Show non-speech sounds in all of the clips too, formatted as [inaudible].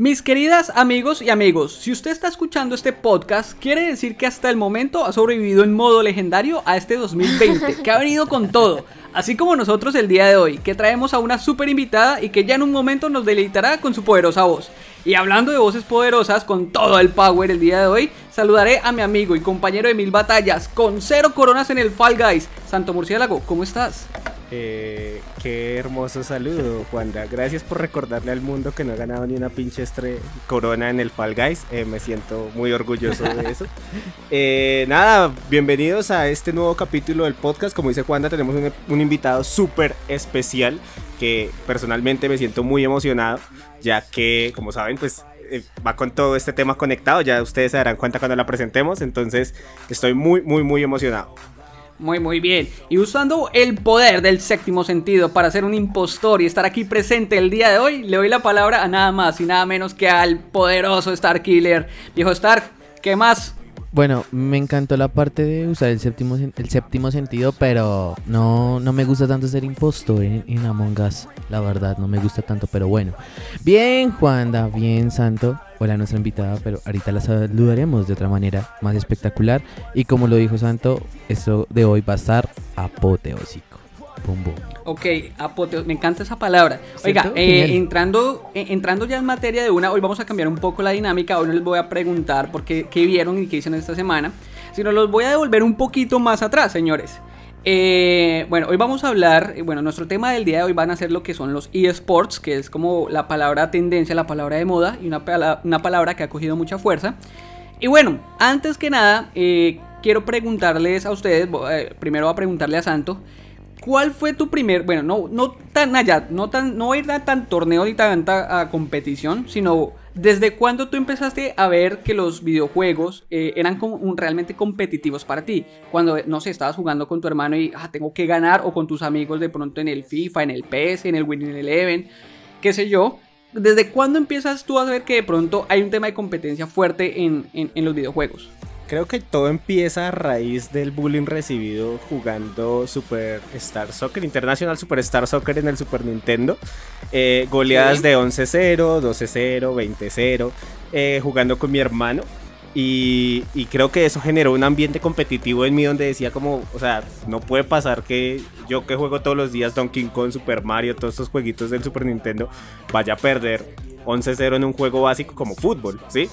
Mis queridas amigos y amigos, si usted está escuchando este podcast, quiere decir que hasta el momento ha sobrevivido en modo legendario a este 2020, que ha venido con todo, así como nosotros el día de hoy, que traemos a una super invitada y que ya en un momento nos deleitará con su poderosa voz. Y hablando de voces poderosas, con todo el power el día de hoy, saludaré a mi amigo y compañero de mil batallas, con cero coronas en el Fall Guys, Santo Murciélago, ¿cómo estás? Eh, qué hermoso saludo, Juanda. Gracias por recordarle al mundo que no he ganado ni una pinche estre corona en el Fall Guys. Eh, me siento muy orgulloso de eso. [laughs] Eh, nada, bienvenidos a este nuevo capítulo del podcast. Como dice Juanda, tenemos un, un invitado súper especial que personalmente me siento muy emocionado, ya que, como saben, pues eh, va con todo este tema conectado. Ya ustedes se darán cuenta cuando la presentemos. Entonces, estoy muy, muy, muy emocionado. Muy, muy bien. Y usando el poder del séptimo sentido para ser un impostor y estar aquí presente el día de hoy, le doy la palabra a nada más y nada menos que al poderoso Star Killer. Viejo Stark, ¿qué más? Bueno, me encantó la parte de usar el séptimo, el séptimo sentido, pero no, no me gusta tanto ser impostor en, en, Among Us. La verdad, no me gusta tanto, pero bueno. Bien, Juanda, bien, Santo. Hola, nuestra invitada, pero ahorita la saludaremos de otra manera más espectacular. Y como lo dijo Santo, esto de hoy va a estar apoteósico. Boom, boom. Ok, apoteo, me encanta esa palabra. Oiga, eh, entrando, eh, entrando ya en materia de una, hoy vamos a cambiar un poco la dinámica. Hoy no les voy a preguntar por qué, qué vieron y qué hicieron esta semana, sino los voy a devolver un poquito más atrás, señores. Eh, bueno, hoy vamos a hablar, bueno, nuestro tema del día de hoy van a ser lo que son los eSports, que es como la palabra tendencia, la palabra de moda y una, una palabra que ha cogido mucha fuerza. Y bueno, antes que nada, eh, quiero preguntarles a ustedes, eh, primero voy a preguntarle a Santo, ¿Cuál fue tu primer, bueno, no, no tan allá, no tan, no ir a tan torneo ni tanta a competición, sino desde cuándo tú empezaste a ver que los videojuegos eh, eran realmente competitivos para ti? Cuando, no sé, estabas jugando con tu hermano y ah, tengo que ganar, o con tus amigos de pronto en el FIFA, en el PS, en el Winning Eleven, qué sé yo. ¿Desde cuándo empiezas tú a ver que de pronto hay un tema de competencia fuerte en los videojuegos? Creo que todo empieza a raíz del bullying recibido jugando Super Star Soccer, International Super Star Soccer en el Super Nintendo. Eh, goleadas de 11-0, 12-0, 20-0, jugando con mi hermano. Y, y, creo que eso generó un ambiente competitivo en mí donde decía como, o sea, no puede pasar que yo que juego todos los días Donkey Kong, Super Mario, todos estos jueguitos del Super Nintendo, vaya a perder 11-0 en un juego básico como fútbol, ¿sí?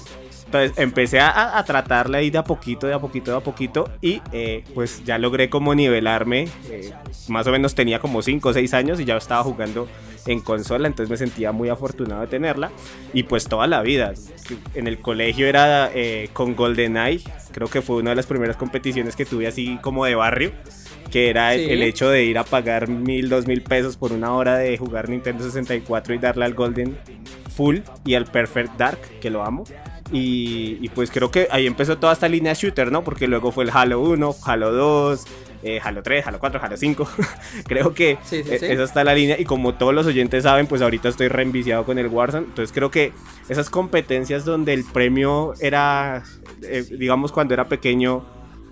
Empecé a, a, tratarla ahí de a poquito, de a poquito, de a poquito. Y eh, pues ya logré como nivelarme. Eh, más o menos tenía como 5 o 6 años y ya estaba jugando en consola. Entonces me sentía muy afortunado de tenerla. Y pues toda la vida. En el colegio era eh, con GoldenEye. Creo que fue una de las primeras competiciones que tuve así como de barrio que era sí. el, hecho de ir a pagar mil, dos mil pesos por una hora de jugar Nintendo 64 y darle al Golden Full y al Perfect Dark, que lo amo. Y, y, pues creo que ahí empezó toda esta línea shooter, ¿no? Porque luego fue el Halo 1, Halo 2, eh, Halo 3, Halo 4, Halo 5. [laughs] creo que sí, sí, sí. esa está la línea. Y como todos los oyentes saben, pues ahorita estoy reenviciado con el Warzone. Entonces creo que esas competencias donde el premio era, eh, digamos, cuando era pequeño,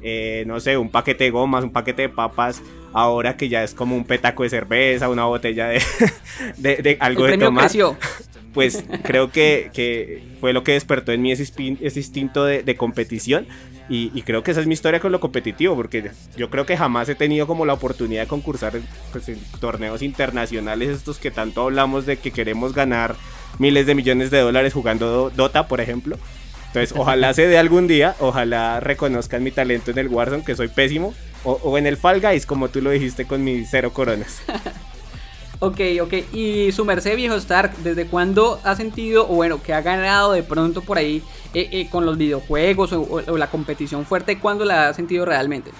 eh, no sé, un paquete de gomas, un paquete de papas, ahora que ya es como un petaco de cerveza, una botella de, [laughs] de, de algo el de tomar. Creció. [laughs] Pues creo que, que, fue lo que despertó en mí ese, ese instinto de, competición. Y, y, creo que esa es mi historia con lo competitivo, porque yo creo que jamás he tenido como la oportunidad de concursar pues, en torneos internacionales, estos que tanto hablamos de que queremos ganar miles de millones de dólares jugando Dota, por ejemplo. Entonces, ojalá se dé algún día, ojalá reconozcan mi talento en el Warzone, que soy pésimo, o, o en el Fall Guys, como tú lo dijiste con mis cero coronas. [laughs] Ok, ok. Y su merced, viejo Stark, ¿desde cuándo ha sentido, o bueno, que ha ganado de pronto por ahí eh, eh, con los videojuegos o, o, la competición fuerte, cuándo la ha sentido realmente?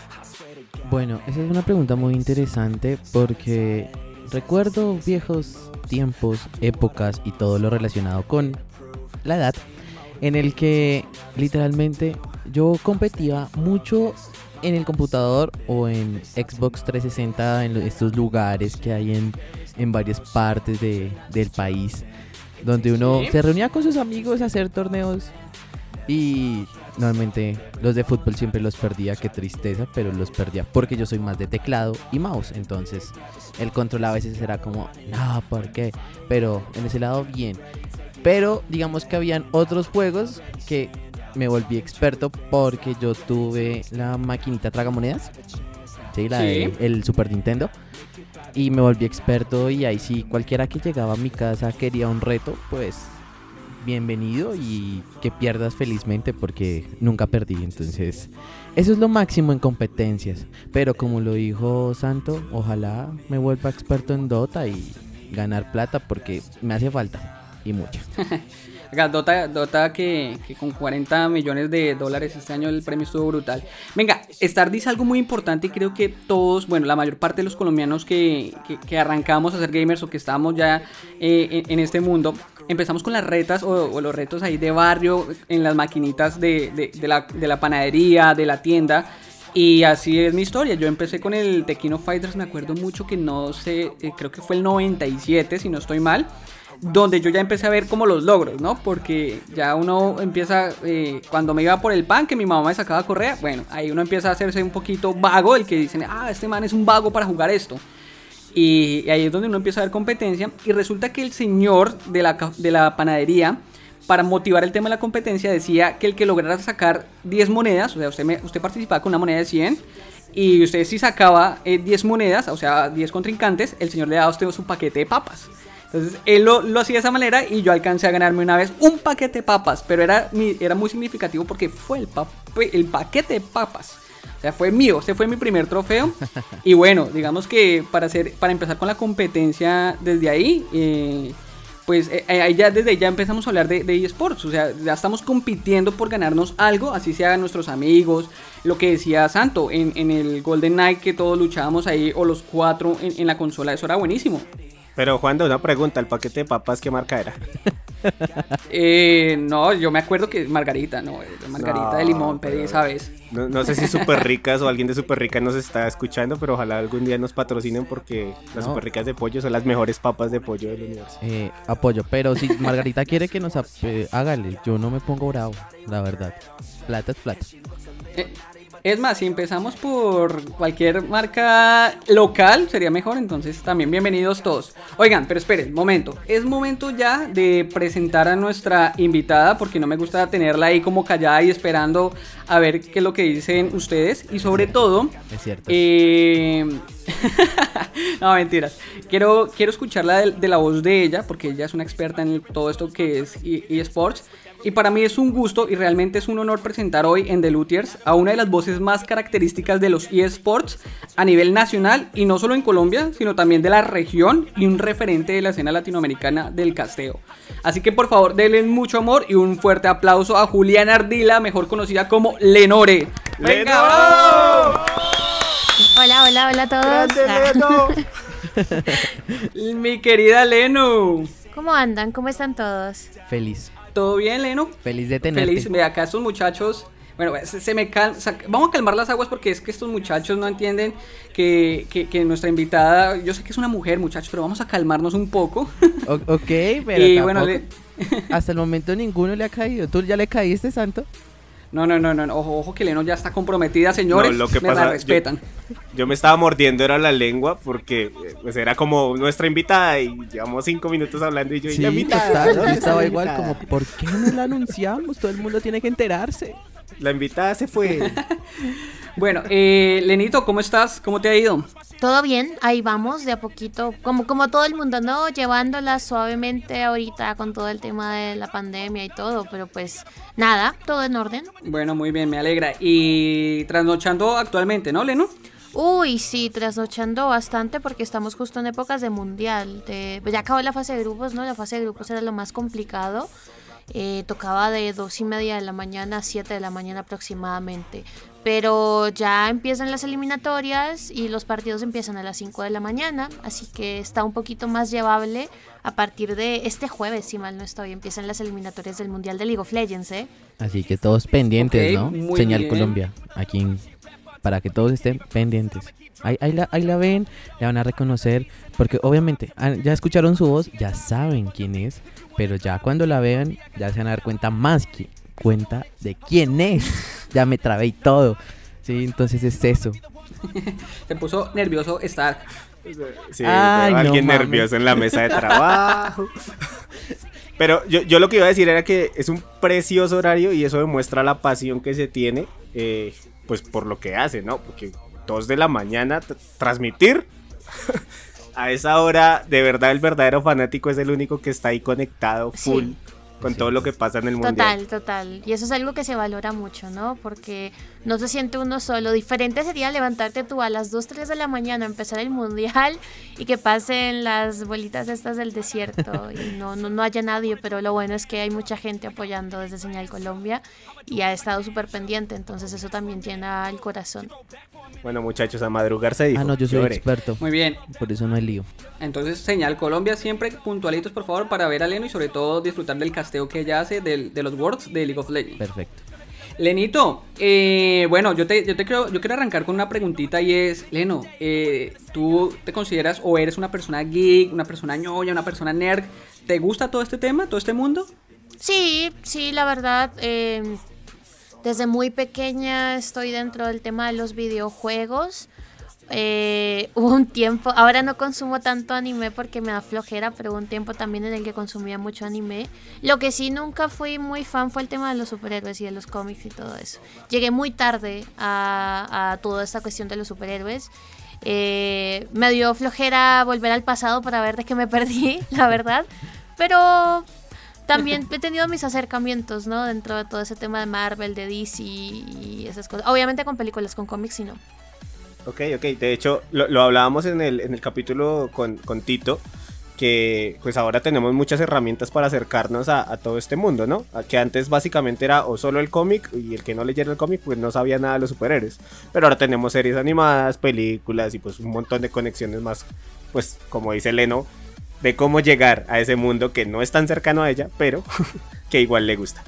Bueno, esa es una pregunta muy interesante porque recuerdo viejos tiempos, épocas y todo lo relacionado con la edad en el que literalmente yo competía mucho en el computador o en Xbox 360 en estos lugares que hay en, en varias partes de, del país donde uno se reunía con sus amigos a hacer torneos y normalmente los de fútbol siempre los perdía, qué tristeza, pero los perdía porque yo soy más de teclado y mouse, entonces el control a veces era como, no, ¿por qué? Pero en ese lado bien. Pero digamos que habían otros juegos que me volví experto porque yo tuve la maquinita tragamonedas. Sí, la Sí. de el Super Nintendo. Y me volví experto y ahí sí, cualquiera que llegaba a mi casa quería un reto, pues bienvenido y que pierdas felizmente porque nunca perdí. Entonces, eso es lo máximo en competencias. Pero como lo dijo Santo, ojalá me vuelva experto en Dota y ganar plata porque me hace falta y mucha. [laughs] Dota, Dota que, que con 40 millones de dólares este año el premio estuvo brutal. Venga, Star dice algo muy importante y creo que todos, bueno, la mayor parte de los colombianos que, que, que arrancamos a ser gamers o que estamos ya eh, en, en este mundo, empezamos con las retas o, o los retos ahí de barrio, en las maquinitas de, de- de la, de la panadería, de la tienda. Y así es mi historia. Yo empecé con el Tequino Fighters, me acuerdo mucho que no sé, eh, creo que fue el 97, si no estoy mal donde yo ya empecé a ver como los logros, ¿no? Porque ya uno empieza, eh, cuando me iba por el pan, que mi mamá me sacaba correa, bueno, ahí uno empieza a hacerse un poquito vago, el que dicen, ah, este man es un vago para jugar esto. Y, ahí es donde uno empieza a ver competencia. Y resulta que el señor de la, de la panadería, para motivar el tema de la competencia, decía que el que lograra sacar 10 monedas, o sea, usted, me- usted participaba con una moneda de 100, y usted si sacaba eh, 10 monedas, o sea, 10 contrincantes, el señor le daba a usted su paquete de papas. Entonces él lo, lo hacía de esa manera y yo alcancé a ganarme una vez un paquete de papas, pero era, era muy significativo porque fue el, pa- el paquete de papas. O sea, fue mío, este fue mi primer trofeo. [laughs] Y bueno, digamos que para, hacer, para empezar con la competencia desde ahí, eh, pues eh, ya desde ya empezamos a hablar de, de eSports. O sea, ya estamos compitiendo por ganarnos algo, así sea nuestros amigos. Lo que decía Santo en, en el Golden Knight, que todos luchábamos ahí, o los cuatro en, en la consola, eso era buenísimo. Pero Juan, una pregunta, ¿el paquete de papas qué marca era? [laughs] Eh, no, yo me acuerdo que Margarita, no, eh, Margarita No, de limón pedí esa vez. No, no sé si Super Ricas o alguien de Super Rica nos está escuchando, pero ojalá algún día nos patrocinen porque las No. Super Ricas de pollo son las mejores papas de pollo del universo. Eh, apoyo, pero si Margarita quiere que nos eh, hágale, yo no me pongo bravo, la verdad. Plata es plata. Es más, si empezamos por cualquier marca local, sería mejor. Entonces, también bienvenidos todos. Oigan, pero esperen, momento. Es momento ya de presentar a nuestra invitada, porque no me gusta tenerla ahí como callada y esperando a ver qué es lo que dicen ustedes. Y sobre todo, Es cierto. eh... [laughs] no, mentiras. Quiero, quiero escucharla de, de la voz de ella, porque ella es una experta en todo esto que es e- eSports. Y para mí es un gusto y realmente es un honor presentar hoy en The Luthiers a una de las voces más características de los eSports a nivel nacional y no solo en Colombia, sino también de la región y un referente de la escena latinoamericana del casteo. Así que por favor denle mucho amor y un fuerte aplauso a Juliana Ardila, mejor conocida como Lenore. ¡Venga, bravo! Hola, hola, hola a todos. Ah, [laughs] Mi querida Leno. ¿Cómo andan? ¿Cómo están todos? Feliz. ¿Todo bien, Leno? Feliz de tenerte. Feliz. Ve acá estos muchachos. Bueno, se, se me cal- Vamos a calmar las aguas porque es que estos muchachos no entienden que, que- que nuestra invitada. Yo sé que es una mujer, muchachos, pero vamos a calmarnos un poco. O- ok, pero [laughs] y tampoco- bueno, le- hasta el momento ninguno le ha caído. ¿Tú ya le caíste, Santo? No, no, no, no, no, Ojo, ojo que Leno ya está comprometida, señores. No, lo que me pasa- la respetan. Yo me estaba mordiendo era la lengua porque pues era como nuestra invitada y llevamos cinco minutos hablando y yo y la invitada, total, ¿dónde yo está estaba igual como, ¿por qué no la anunciamos? Todo el mundo tiene que enterarse. La invitada se fue. [laughs] Bueno, eh, Lenito, ¿cómo estás? ¿Cómo te ha ido? Todo bien, ahí vamos, de a poquito, como, como todo el mundo, ¿no? Llevándola suavemente ahorita con todo el tema de la pandemia y todo, pero pues nada, todo en orden. Bueno, muy bien, me alegra. Y trasnochando actualmente, ¿no, Leno? Uy, sí, trasnochando bastante porque estamos justo en épocas de mundial. De, ya acabó la fase de grupos, ¿no? La fase de grupos era lo más complicado. Eh, tocaba de dos y media de la mañana a 7 de la mañana aproximadamente. Pero ya empiezan las eliminatorias y los partidos empiezan a las 5 de la mañana. Así que está un poquito más llevable a partir de este jueves, si mal no estoy. Empiezan las eliminatorias del Mundial de League of Legends, ¿eh? Así que todos pendientes, ¿no? Señal bien. Colombia, aquí en- para que todos estén pendientes. Ahí, ahí la, ahí la ven, la van a reconocer, porque obviamente ah, ya escucharon su voz, ya saben quién es, pero ya cuando la vean ya se van a dar cuenta más que cuenta de quién es. Ya me trabé y todo. Sí, entonces es eso. [laughs] Se puso nervioso Stark. Sí, Ay, no alguien nervioso en la mesa de [laughs] trabajo. Pero yo, yo, lo que iba a decir era que es un precioso horario y eso demuestra la pasión que se tiene, eh, pues por lo que hace, ¿no? Porque dos de la mañana transmitir [laughs] a esa hora, de verdad el verdadero fanático es el único que está ahí conectado full con todo lo que pasa en el mundo. Total, total. Y eso es algo que se valora mucho, ¿no? Porque no se siente uno solo. Diferente sería levantarte tú a las 2, 3 de la mañana, empezar el mundial y que pasen las bolitas estas del desierto y [laughs] no, no, no haya nadie, pero lo bueno es que hay mucha gente apoyando desde Señal Colombia y ha estado súper pendiente, entonces eso también llena el corazón. Bueno, muchachos, a madrugar se dijo. Ah, no, yo soy experto. Muy bien. Por eso no hay lío. Entonces, señal Colombia siempre puntualitos, por favor, para ver a Leno y sobre todo disfrutar del casteo que ella hace de los Worlds de League of Legends. Perfecto. Lenito, eh, bueno, yo te, yo te quiero, yo quiero arrancar con una preguntita y es, Leno, eh, ¿tú te consideras o eres una persona geek, una persona ñoña, una persona nerd? ¿Te gusta todo este tema, todo este mundo? Sí, sí, la verdad, eh, desde muy pequeña estoy dentro del tema de los videojuegos. Eh, hubo [laughs] un tiempo, ahora no consumo tanto anime porque me da flojera, pero hubo un tiempo también en el que consumía mucho anime. Lo que sí nunca fui muy fan fue el tema de los superhéroes y de los cómics y todo eso. Llegué muy tarde a, toda esta cuestión de los superhéroes. Eh, me dio flojera volver al pasado para ver de qué me [laughs] perdí, la verdad. Pero también he tenido mis acercamientos, ¿no? Dentro de todo ese tema de Marvel, de DC y esas cosas. Obviamente con películas, con cómics y no. Ok, ok. De hecho, lo, hablábamos en el, en el capítulo con, con, Tito, que pues ahora tenemos muchas herramientas para acercarnos a, todo este mundo, ¿no? Que antes básicamente era o solo el cómic y el que no leyera el cómic pues no sabía nada de los superhéroes. Pero ahora tenemos series animadas, películas y pues un montón de conexiones más, pues como dice Leno, de cómo llegar a ese mundo que no es tan cercano a ella, pero [laughs] que igual le gusta.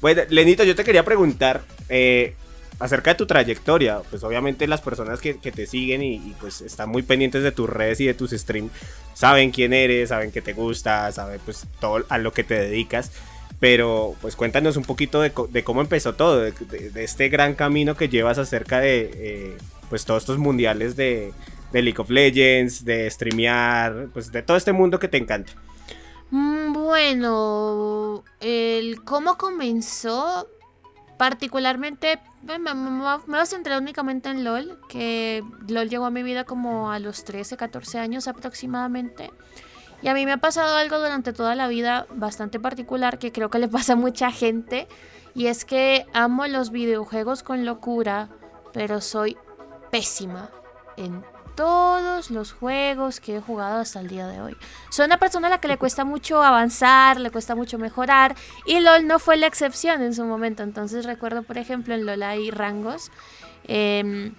Bueno, Lenito, yo te quería preguntar eh, acerca de tu trayectoria. Pues obviamente las personas que, te siguen y, pues están muy pendientes de tus redes y de tus streams saben quién eres, saben que te gusta, saben pues todo a lo que te dedicas. Pero pues cuéntanos un poquito de, cómo empezó todo, de, este gran camino que llevas acerca de eh, pues todos estos mundiales de, de League of Legends, de streamear, pues de todo este mundo que te encanta. Mm, bueno, el cómo comenzó, particularmente, me, voy a centrar únicamente en LOL, que LOL llegó a mi vida como a los 13, 14 años aproximadamente. Y a mí me ha pasado algo durante toda la vida bastante particular que creo que le [laughs] pasa a mucha gente. Y es que amo los videojuegos con locura, pero soy pésima en todos los juegos que he jugado hasta el día de hoy. Soy una persona a la que le cuesta mucho avanzar, le cuesta mucho mejorar y LOL no fue la excepción en su momento. Entonces recuerdo, por ejemplo, en LOL hay rangos. Em,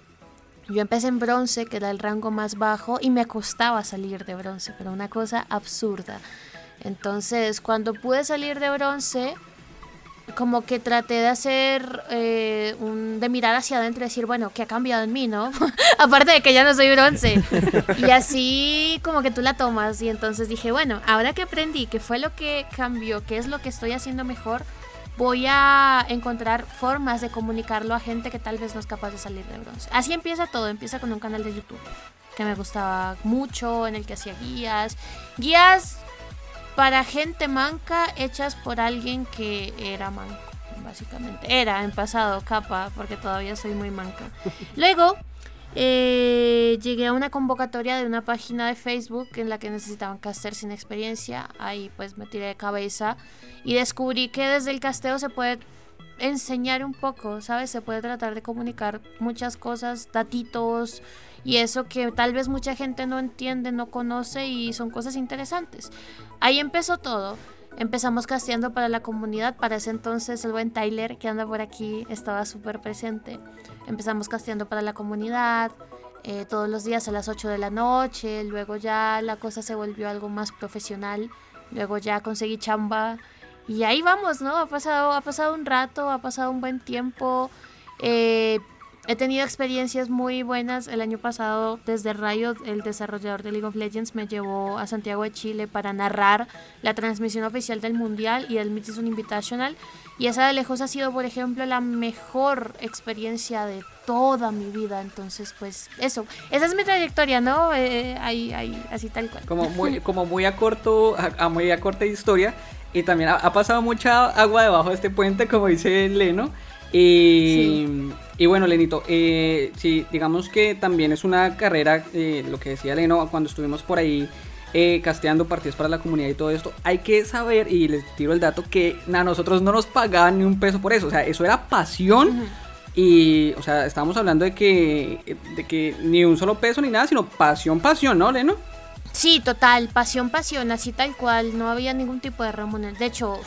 yo empecé en bronce, que era el rango más bajo, y me costaba salir de bronce, pero una cosa absurda. Entonces, cuando pude salir de bronce, como que traté de hacer, eh, de mirar hacia adentro y decir, bueno, ¿qué ha cambiado en mí, no? [laughs] Aparte de que ya no soy bronce. y así como que tú la tomas y entonces dije, bueno, ahora que aprendí qué fue lo que cambió, qué es lo que estoy haciendo mejor, voy a encontrar formas de comunicarlo a gente que tal vez no es capaz de salir de bronce. Así empieza todo, empieza con un canal de YouTube que me gustaba mucho, en el que hacía guías. Guías para gente manca hechas por alguien que era manco, básicamente. Era en pasado capa, porque todavía soy muy manca. [laughs] Luego eh, llegué a una convocatoria de una página de Facebook en la que necesitaban caster sin experiencia. Ahí pues me tiré de cabeza y descubrí que desde el casteo se puede enseñar un poco, ¿sabes? Se puede tratar de comunicar muchas cosas, datitos y eso que tal vez mucha gente no entiende, no conoce y son cosas interesantes. Ahí empezó todo. Empezamos casteando para la comunidad. Para ese entonces el buen Tyler, que anda por aquí, estaba súper presente. Empezamos casteando para la comunidad. Eh, todos los días a las 8 de la noche. Luego ya la cosa se volvió algo más profesional. Luego ya conseguí chamba. Y ahí vamos, ¿no? Ha pasado, ha pasado un rato, ha pasado un buen tiempo. Eh, He tenido experiencias muy buenas. El año pasado, desde Riot, el desarrollador de League of Legends, me llevó a Santiago de Chile para narrar la transmisión oficial del Mundial y del Midseason Invitational. Y esa de lejos ha sido, por ejemplo, la mejor experiencia de toda mi vida. Entonces, pues, eso. Esa es mi trayectoria, ¿no? Eh, ahí, ahí, así tal cual. Como muy, [laughs] como muy a corto, a, muy a corta historia. y también ha, pasado mucha agua debajo de este puente, como dice Leno. Y, y bueno, Lenito, eh, sí, digamos que también es una carrera, eh, lo que decía Leno, cuando estuvimos por ahí eh, casteando partidos para la comunidad y todo esto, hay que saber, y les tiro el dato, que a nosotros no nos pagaban ni un peso por eso, o sea, eso era pasión. Y, o sea, estábamos hablando de que, de que ni un solo peso ni nada, sino pasión, pasión, ¿no, Leno? Sí, total, pasión, pasión, así tal cual, no había ningún tipo de remuneración. De hecho,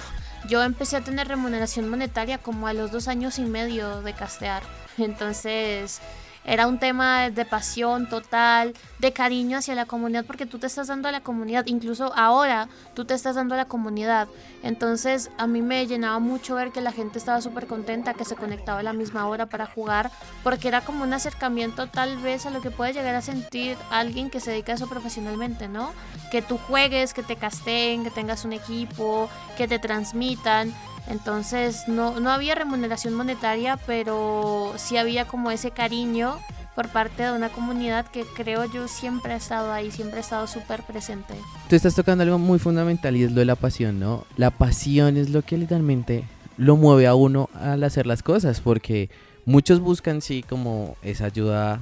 yo empecé a tener remuneración monetaria como a los dos años y medio de castear. Entonces, era un tema de pasión total, de cariño hacia la comunidad, porque tú te estás dando a la comunidad, incluso ahora tú te estás dando a la comunidad. Entonces a mí me llenaba mucho ver que la gente estaba súper contenta, que se conectaba a la misma hora para jugar, porque era como un acercamiento tal vez a lo que puede llegar a sentir alguien que se dedica a eso profesionalmente, ¿no? Que tú juegues, que te casteen, que tengas un equipo, que te transmitan. Entonces no, no había remuneración monetaria, pero sí había como ese cariño por parte de una comunidad que creo yo siempre ha estado ahí, siempre ha estado súper presente. Tú estás tocando algo muy fundamental y es lo de la pasión, ¿no? La pasión es lo que literalmente lo mueve a uno al hacer las cosas, porque muchos buscan sí como esa ayuda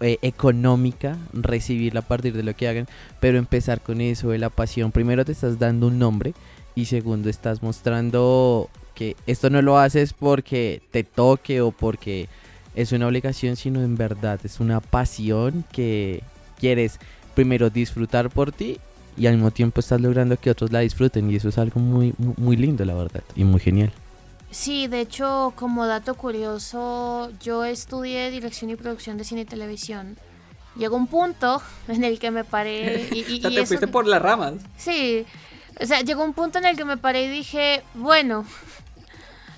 eh, económica, recibirla a partir de lo que hagan, pero empezar con eso de la pasión, primero te estás dando un nombre y segundo estás mostrando que esto no lo haces porque te toque o porque es una obligación, sino en verdad es una pasión que quieres primero disfrutar por ti y al mismo tiempo estás logrando que otros la disfruten y eso es algo muy muy lindo la verdad y muy genial. Sí, de hecho, como dato curioso, yo estudié dirección y producción de cine y televisión. Llegó un punto en el que me paré y, y, [laughs] te fuiste por las ramas. Sí, o sea, llegó un punto en el que me paré y dije, bueno,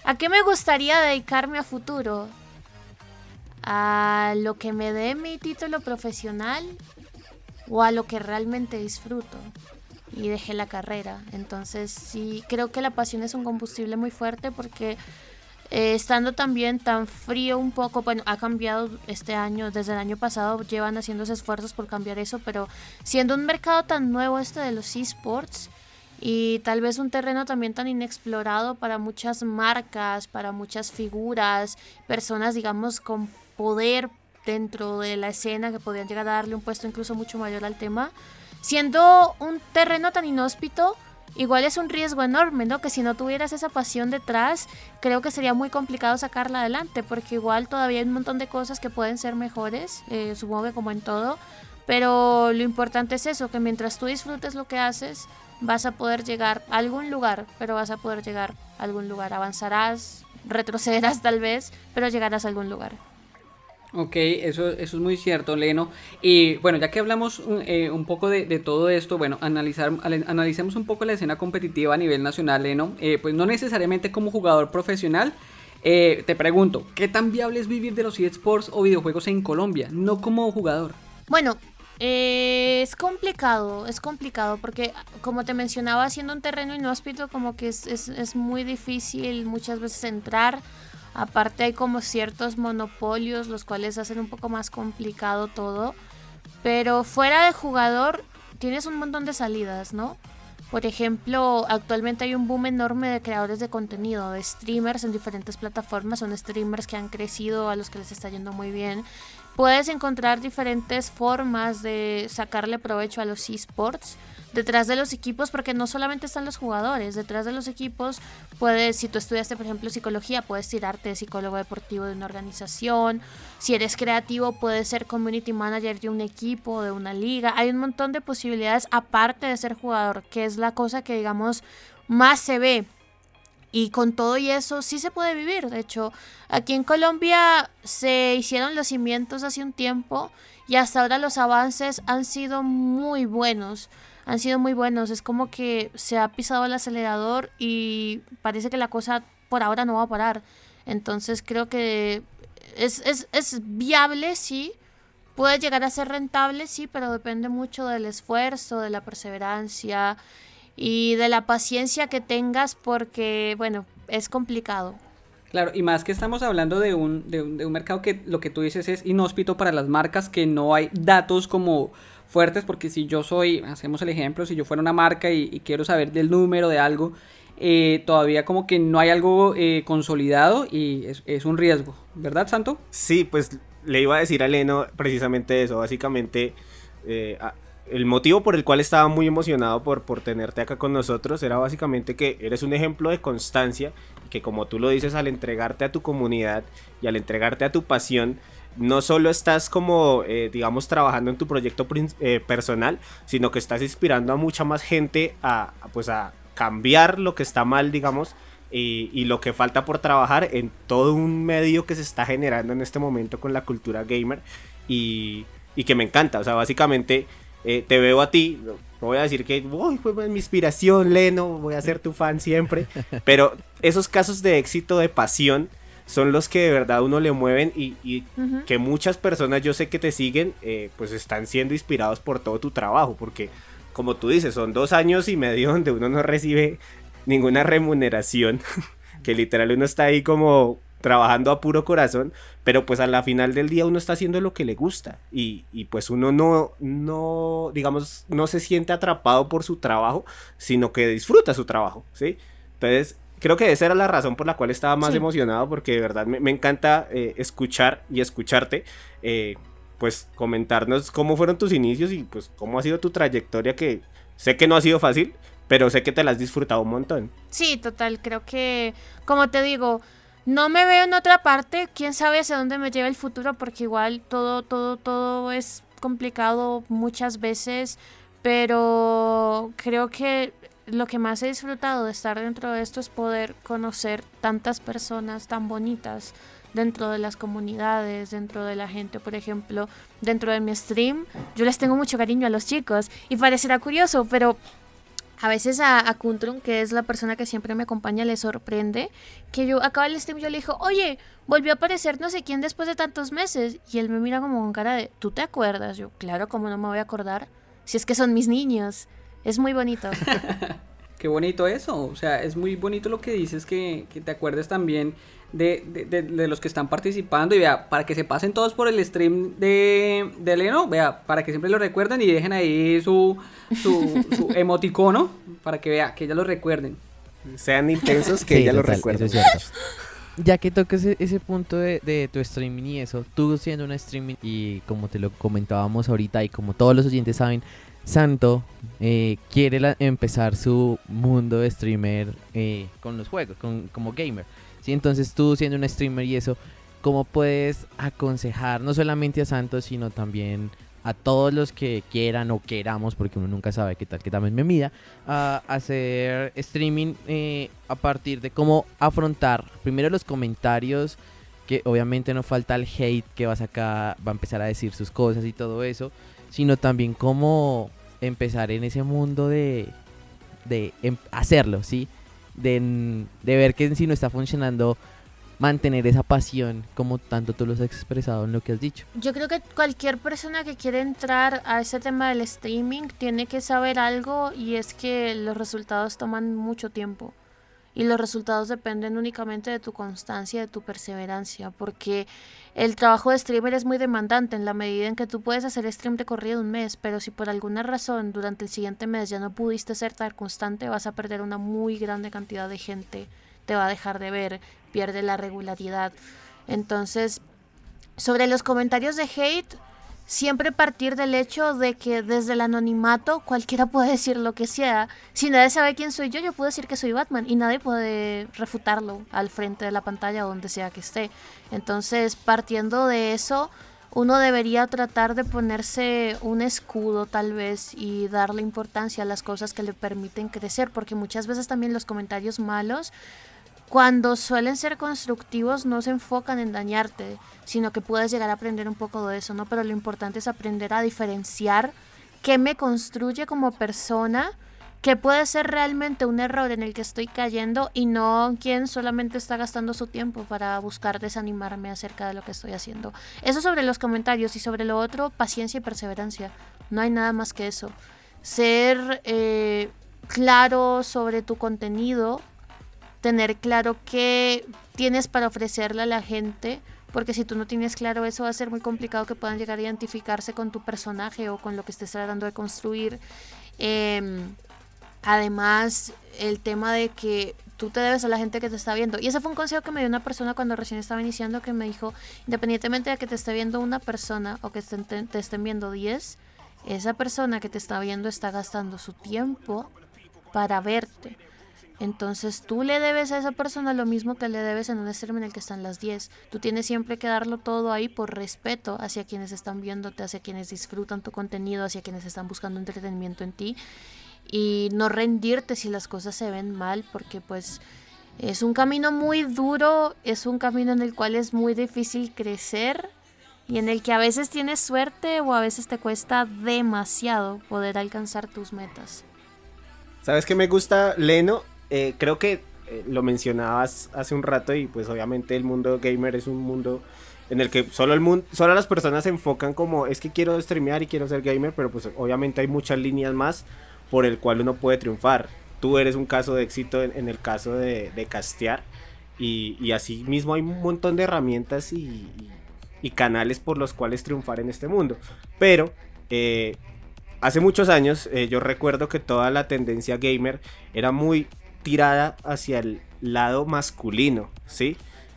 ¿a qué me gustaría dedicarme a futuro? ¿A lo que me dé mi título profesional o a lo que realmente disfruto? Y dejé la carrera. Entonces sí, creo que la pasión es un combustible muy fuerte porque eh, estando también tan frío un poco, bueno, ha cambiado este año, desde el año pasado llevan haciendo esfuerzos por cambiar eso, pero siendo un mercado tan nuevo este de los esports, y tal vez un terreno también tan inexplorado para muchas marcas, para muchas figuras, personas digamos con poder dentro de la escena que podrían llegar a darle un puesto incluso mucho mayor al tema. Siendo un terreno tan inhóspito, igual es un riesgo enorme, ¿no? Que si no tuvieras esa pasión detrás, creo que sería muy complicado sacarla adelante, porque igual todavía hay un montón de cosas que pueden ser mejores, eh, supongo que como en todo, pero lo importante es eso, que mientras tú disfrutes lo que haces, vas a poder llegar a algún lugar, pero vas a poder llegar a algún lugar. Avanzarás, retrocederás tal vez, pero llegarás a algún lugar. Ok, eso, eso es muy cierto, Leno. Y bueno, ya que hablamos eh, un poco de, todo esto, bueno, analizar, analicemos un poco la escena competitiva a nivel nacional, Leno. Eh, pues no necesariamente como jugador profesional. Eh, te pregunto, ¿qué tan viable es vivir de los eSports o videojuegos en Colombia? No como jugador. Bueno, es complicado, es complicado porque como te mencionaba, siendo un terreno inhóspito como que es, es, muy difícil muchas veces entrar. Aparte hay como ciertos monopolios los cuales hacen un poco más complicado todo. Pero fuera de jugador tienes un montón de salidas, ¿no? Por ejemplo, actualmente hay un boom enorme de creadores de contenido, de streamers en diferentes plataformas. Son streamers que han crecido, a los que les está yendo muy bien puedes encontrar diferentes formas de sacarle provecho a los esports detrás de los equipos porque no solamente están los jugadores, detrás de los equipos puedes, si tú estudiaste por ejemplo psicología, puedes tirarte de psicólogo deportivo de una organización, si eres creativo puedes ser community manager de un equipo, de una liga, hay un montón de posibilidades aparte de ser jugador, que es la cosa que digamos más se ve y con todo y eso sí se puede vivir. De hecho, aquí en Colombia se hicieron los cimientos hace un tiempo y hasta ahora los avances han sido muy buenos. Han sido muy buenos. Es como que se ha pisado el acelerador y parece que la cosa por ahora no va a parar. Entonces creo que es, es, es viable, sí. Puede llegar a ser rentable, sí, pero depende mucho del esfuerzo, de la perseverancia y de la paciencia que tengas porque, bueno, es complicado. Claro, y más que estamos hablando de un, de un, de un mercado que lo que tú dices es inhóspito para las marcas, que no hay datos como fuertes, porque si yo soy, hacemos el ejemplo, si yo fuera una marca y, quiero saber del número de algo, eh, todavía como que no hay algo eh, consolidado y es, un riesgo, ¿verdad, Santo? Sí, pues le iba a decir a Leno precisamente eso, básicamente eh, el motivo por el cual estaba muy emocionado por, por tenerte acá con nosotros era básicamente que eres un ejemplo de constancia y que como tú lo dices al entregarte a tu comunidad y al entregarte a tu pasión, no solo estás como, eh, digamos, trabajando en tu proyecto eh, personal, sino que estás inspirando a mucha más gente a, pues a cambiar lo que está mal, digamos, y, lo que falta por trabajar en todo un medio que se está generando en este momento con la cultura gamer y, que me encanta. O sea, básicamente eh, te veo a ti, no voy a decir que uy, fue mi inspiración, Leno, voy a ser tu fan siempre, [laughs] pero esos casos de éxito, de pasión, son los que de verdad uno le mueven y, que muchas personas yo sé que te siguen, eh, pues están siendo inspirados por todo tu trabajo, porque como tú dices, son dos años y medio [laughs] donde uno no recibe ninguna remuneración, [laughs] que literal uno está ahí como trabajando a puro corazón, pero pues a la final del día uno está haciendo lo que le gusta y, y, pues uno no, no, digamos, no se siente atrapado por su trabajo, sino que disfruta su trabajo, ¿sí? Entonces, creo que esa era la razón por la cual estaba más emocionado, porque de verdad me, encanta eh, escuchar y escucharte, eh, pues comentarnos cómo fueron tus inicios y pues cómo ha sido tu trayectoria, que sé que no ha sido fácil, pero sé que te la has disfrutado un montón. Sí, total, creo que, como te digo, no me veo en otra parte, quién sabe hacia dónde me lleva el futuro, porque igual todo, todo, todo es complicado muchas veces, pero creo que lo que más he disfrutado de estar dentro de esto es poder conocer tantas personas tan bonitas dentro de las comunidades, dentro de la gente, por ejemplo, dentro de mi stream, yo les tengo mucho cariño a los chicos y parecerá curioso, pero a veces a, a que es la persona que siempre me acompaña, le sorprende que yo acaba el stream yo le digo, oye, volvió a aparecer no sé quién después de tantos meses. Y él me mira como con cara de, ¿tú te acuerdas? Yo, claro, ¿cómo no me voy a acordar? Si es que son mis niños. Es muy bonito. [laughs] Qué bonito eso. O sea, es muy bonito lo que dices, que, te acuerdes también de, de, los que están participando. Y vea, para que se pasen todos por el stream de, de Leno, vea, para que siempre lo recuerden y dejen ahí su, su, su [laughs] emoticono, para que vea, que ya lo recuerden. Sean intensos, que ya lo recuerden. [laughs] Ya que toques ese, punto de, de, tu streaming y eso, tú siendo una streaming y como te lo comentábamos ahorita y como todos los oyentes saben, Santo eh, quiere empezar su mundo de streamer eh, con los juegos, como gamer. ¿sí? Entonces tú siendo un streamer y eso, ¿cómo puedes aconsejar no solamente a Santo, sino también a todos los que quieran o queramos, porque uno nunca sabe qué tal que también me mida, a hacer streaming eh, a partir de cómo afrontar primero los comentarios, que obviamente no falta el hate que va a va a empezar a decir sus cosas y todo eso, sino también cómo empezar en ese mundo de, de em, hacerlo, ¿sí? De, de ver que si no está funcionando, mantener esa pasión como tanto tú lo has expresado en lo que has dicho. Yo creo que cualquier persona que quiere entrar a ese tema del streaming tiene que saber algo y es que los resultados toman mucho tiempo y los resultados dependen únicamente de tu constancia, de tu perseverancia, porque el trabajo de streamer es muy demandante en la medida en que tú puedes hacer stream de corrido un mes, pero si por alguna razón durante el siguiente mes ya no pudiste ser tan constante, vas a perder una muy grande cantidad de gente, te va a dejar de ver, pierde la regularidad. Entonces, sobre los comentarios de hate, siempre partir del hecho de que desde el anonimato cualquiera [laughs] puede decir lo que sea. Si nadie sabe quién soy yo, yo puedo decir que soy Batman y nadie puede refutarlo al frente de la pantalla o donde sea que esté. Entonces, partiendo de eso, uno debería tratar de ponerse un escudo tal vez y darle importancia a las cosas que le permiten crecer, porque muchas veces también los comentarios malos cuando suelen ser constructivos no se enfocan en dañarte, sino que puedes llegar a aprender un poco de eso, ¿no? Pero lo importante es aprender a diferenciar qué me construye como persona, qué puede ser realmente un error en el que estoy cayendo y no quien solamente está gastando su tiempo para buscar desanimarme acerca de lo que estoy haciendo. Eso sobre los comentarios y sobre lo otro, paciencia y perseverancia. No hay nada más que eso. Ser eh, claro sobre tu contenido tener claro qué tienes para ofrecerle a la gente, porque si tú no tienes claro eso va a ser muy complicado que puedan llegar a identificarse con tu personaje o con lo que estés tratando de construir. Em, además, el tema de que tú te debes a la gente que te está viendo. Y ese fue un consejo que me dio una persona cuando recién estaba iniciando que me dijo, independientemente de que te esté viendo una persona o que te, te estén viendo 10, esa persona que te está viendo está gastando su tiempo para verte. Entonces tú le debes a esa persona lo mismo que le debes en un stream en el que están las 10. Tú tienes siempre que darlo todo ahí por respeto hacia quienes están viéndote, hacia quienes disfrutan tu contenido, hacia quienes están buscando entretenimiento en ti. Y no rendirte si las cosas se ven mal, porque pues es un camino muy duro, es un camino en el cual es muy difícil crecer y en el que a veces tienes suerte o a veces te cuesta demasiado poder alcanzar tus metas. ¿Sabes qué me gusta, Leno? Eh, creo que eh, lo mencionabas hace un rato y pues obviamente el mundo gamer es un mundo en el que solo el mundo, solo las personas se enfocan como es que quiero streamear y quiero ser gamer, pero pues obviamente hay muchas líneas más por el cual uno puede triunfar. Tú eres un caso de éxito en, el caso de, castear y, y, así mismo hay un montón de herramientas y, canales por los cuales triunfar en este mundo. Pero eh, hace muchos años yo recuerdo que toda la tendencia gamer era muy tirada hacia el lado masculino, ¿sí?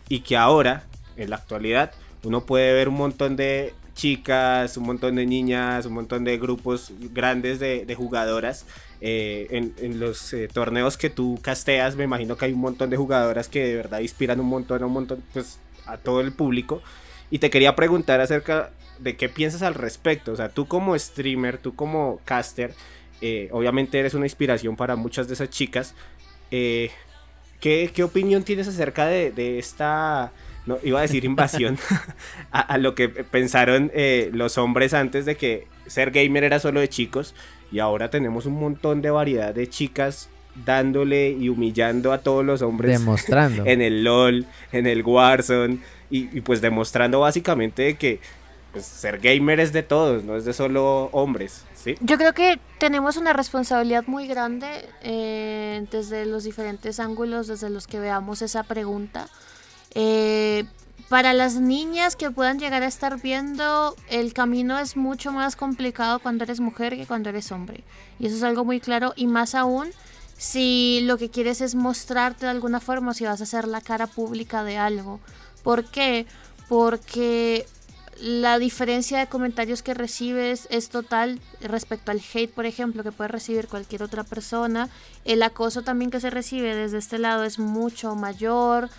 Y que ahora, en la actualidad, uno puede ver un montón de chicas, un montón de niñas, un montón de grupos grandes de, jugadoras. Eh, en, los eh, torneos que tú casteas, me imagino que hay un montón de jugadoras que de verdad inspiran un montón, un montón, pues a todo el público. Y te quería preguntar acerca de qué piensas al respecto. O sea, tú como streamer, tú como caster, eh, obviamente eres una inspiración para muchas de esas chicas, eh, ¿qué, opinión tienes acerca de, esta, no, iba a decir invasión, [laughs] a, lo que pensaron eh, los hombres antes de que ser gamer era solo de chicos y ahora tenemos un montón de variedad de chicas dándole y humillando a todos los hombres demostrando. [laughs] en el LOL, en el Warzone y, pues demostrando básicamente que pues, ser gamer es de todos, no es de solo hombres. Yo creo que tenemos una responsabilidad muy grande eh, desde los diferentes ángulos, desde los que veamos esa pregunta. Eh, para las niñas que puedan llegar a estar viendo, el camino es mucho más complicado cuando eres mujer que cuando eres hombre. Y eso es algo muy claro y más aún si lo que quieres es mostrarte de alguna forma, si vas a ser la cara pública de algo. ¿Por qué? Porque la diferencia de comentarios que recibes es total respecto al hate, por ejemplo, que puede recibir cualquier otra persona. El acoso también que se recibe desde este lado es mucho mayor.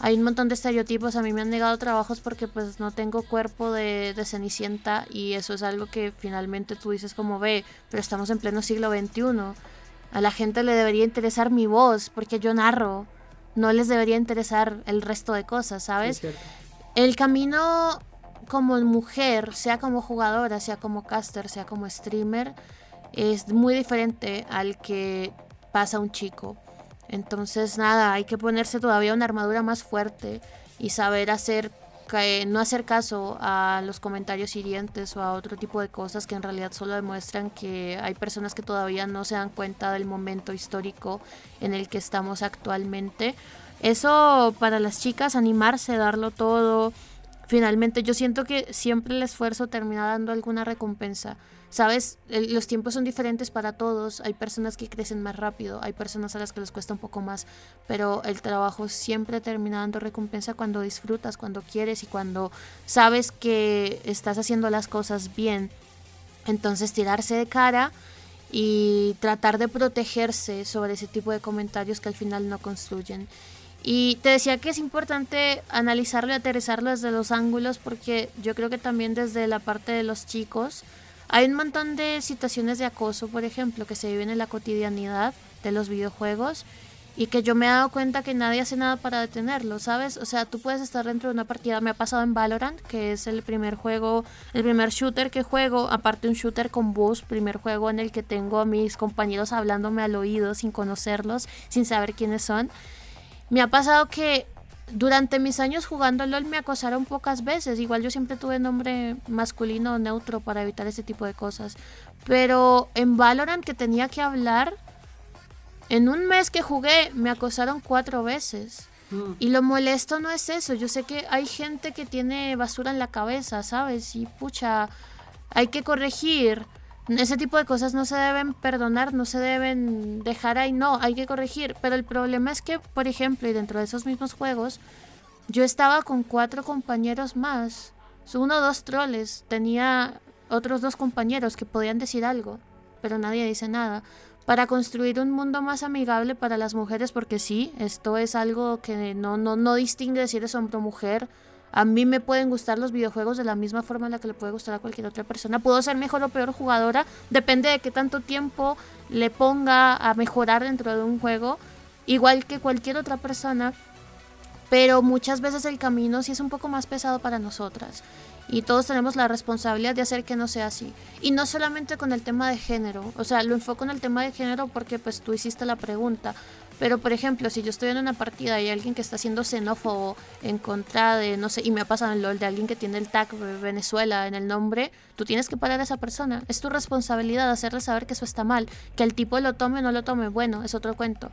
Hay un montón de estereotipos. A mí me han negado trabajos porque pues no tengo cuerpo de, de cenicienta y eso es algo que finalmente tú dices como ve, pero estamos en pleno siglo XXI. A la gente le debería interesar mi voz porque yo narro. No les debería interesar el resto de cosas, ¿sabes? el camino como mujer, sea como jugadora, sea como caster, sea como streamer, es muy diferente al que pasa un chico. Entonces, nada, hay que ponerse todavía una armadura más fuerte y saber hacer no hacer caso a los comentarios hirientes o a otro tipo de cosas que en realidad solo demuestran que hay personas que todavía no se dan cuenta del momento histórico en el que estamos actualmente. Eso para las chicas, animarse, darlo todo, finalmente yo siento que siempre el esfuerzo termina dando alguna recompensa. Sabes, los tiempos son diferentes para todos, hay personas que crecen más rápido, hay personas a las que les cuesta un poco más, pero el trabajo siempre termina dando recompensa cuando disfrutas, cuando quieres y cuando sabes que estás haciendo las cosas bien. Entonces tirarse de cara y tratar de protegerse sobre ese tipo de comentarios que al final no construyen. Y te decía que es importante analizarlo y aterrizarlo desde los ángulos porque yo creo que también desde la parte de los chicos hay un montón de situaciones de acoso, por ejemplo, que se viven en la cotidianidad de los videojuegos y que yo me he dado cuenta que nadie hace nada para detenerlo, ¿sabes? O sea, tú puedes estar dentro de una partida, me ha pasado en Valorant, que es el primer juego, el primer shooter que juego, aparte un shooter con voz, primer juego en el que tengo a mis compañeros hablándome al oído sin conocerlos, sin saber quiénes son. Me ha pasado que durante mis años jugando LOL me acosaron pocas veces. Igual yo siempre tuve nombre masculino o neutro para evitar ese tipo de cosas. Pero en Valorant que tenía que hablar, en un mes que jugué me acosaron cuatro veces. Mm. Y lo molesto no es eso. Yo sé que hay gente que tiene basura en la cabeza, ¿sabes? Y pucha, hay que corregir. Ese tipo de cosas no se deben perdonar, no se deben dejar ahí, no, hay que corregir. Pero el problema es que, por ejemplo, y dentro de esos mismos juegos, yo estaba con cuatro compañeros más. Uno o dos troles. Tenía otros dos compañeros que podían decir algo, pero nadie dice nada para construir un mundo más amigable para las mujeres, porque sí, esto es algo que no, no, no distingue si eres hombre o mujer. A mí me pueden gustar los videojuegos de la misma forma en la que le puede gustar a cualquier otra persona. Puedo ser mejor o peor jugadora, depende de qué tanto tiempo le ponga a mejorar dentro de un juego, igual que cualquier otra persona. Pero muchas veces el camino sí es un poco más pesado para nosotras y todos tenemos la responsabilidad de hacer que no sea así. Y no solamente con el tema de género, o sea, lo enfoco en el tema de género porque pues tú hiciste la pregunta, pero por ejemplo, si yo estoy en una partida y hay alguien que está siendo xenófobo en contra de, no sé, y me ha pasado en LOL de alguien que tiene el tag Venezuela en el nombre, tú tienes que parar a esa persona. Es tu responsabilidad hacerle saber que eso está mal, que el tipo lo tome o no lo tome, bueno, es otro cuento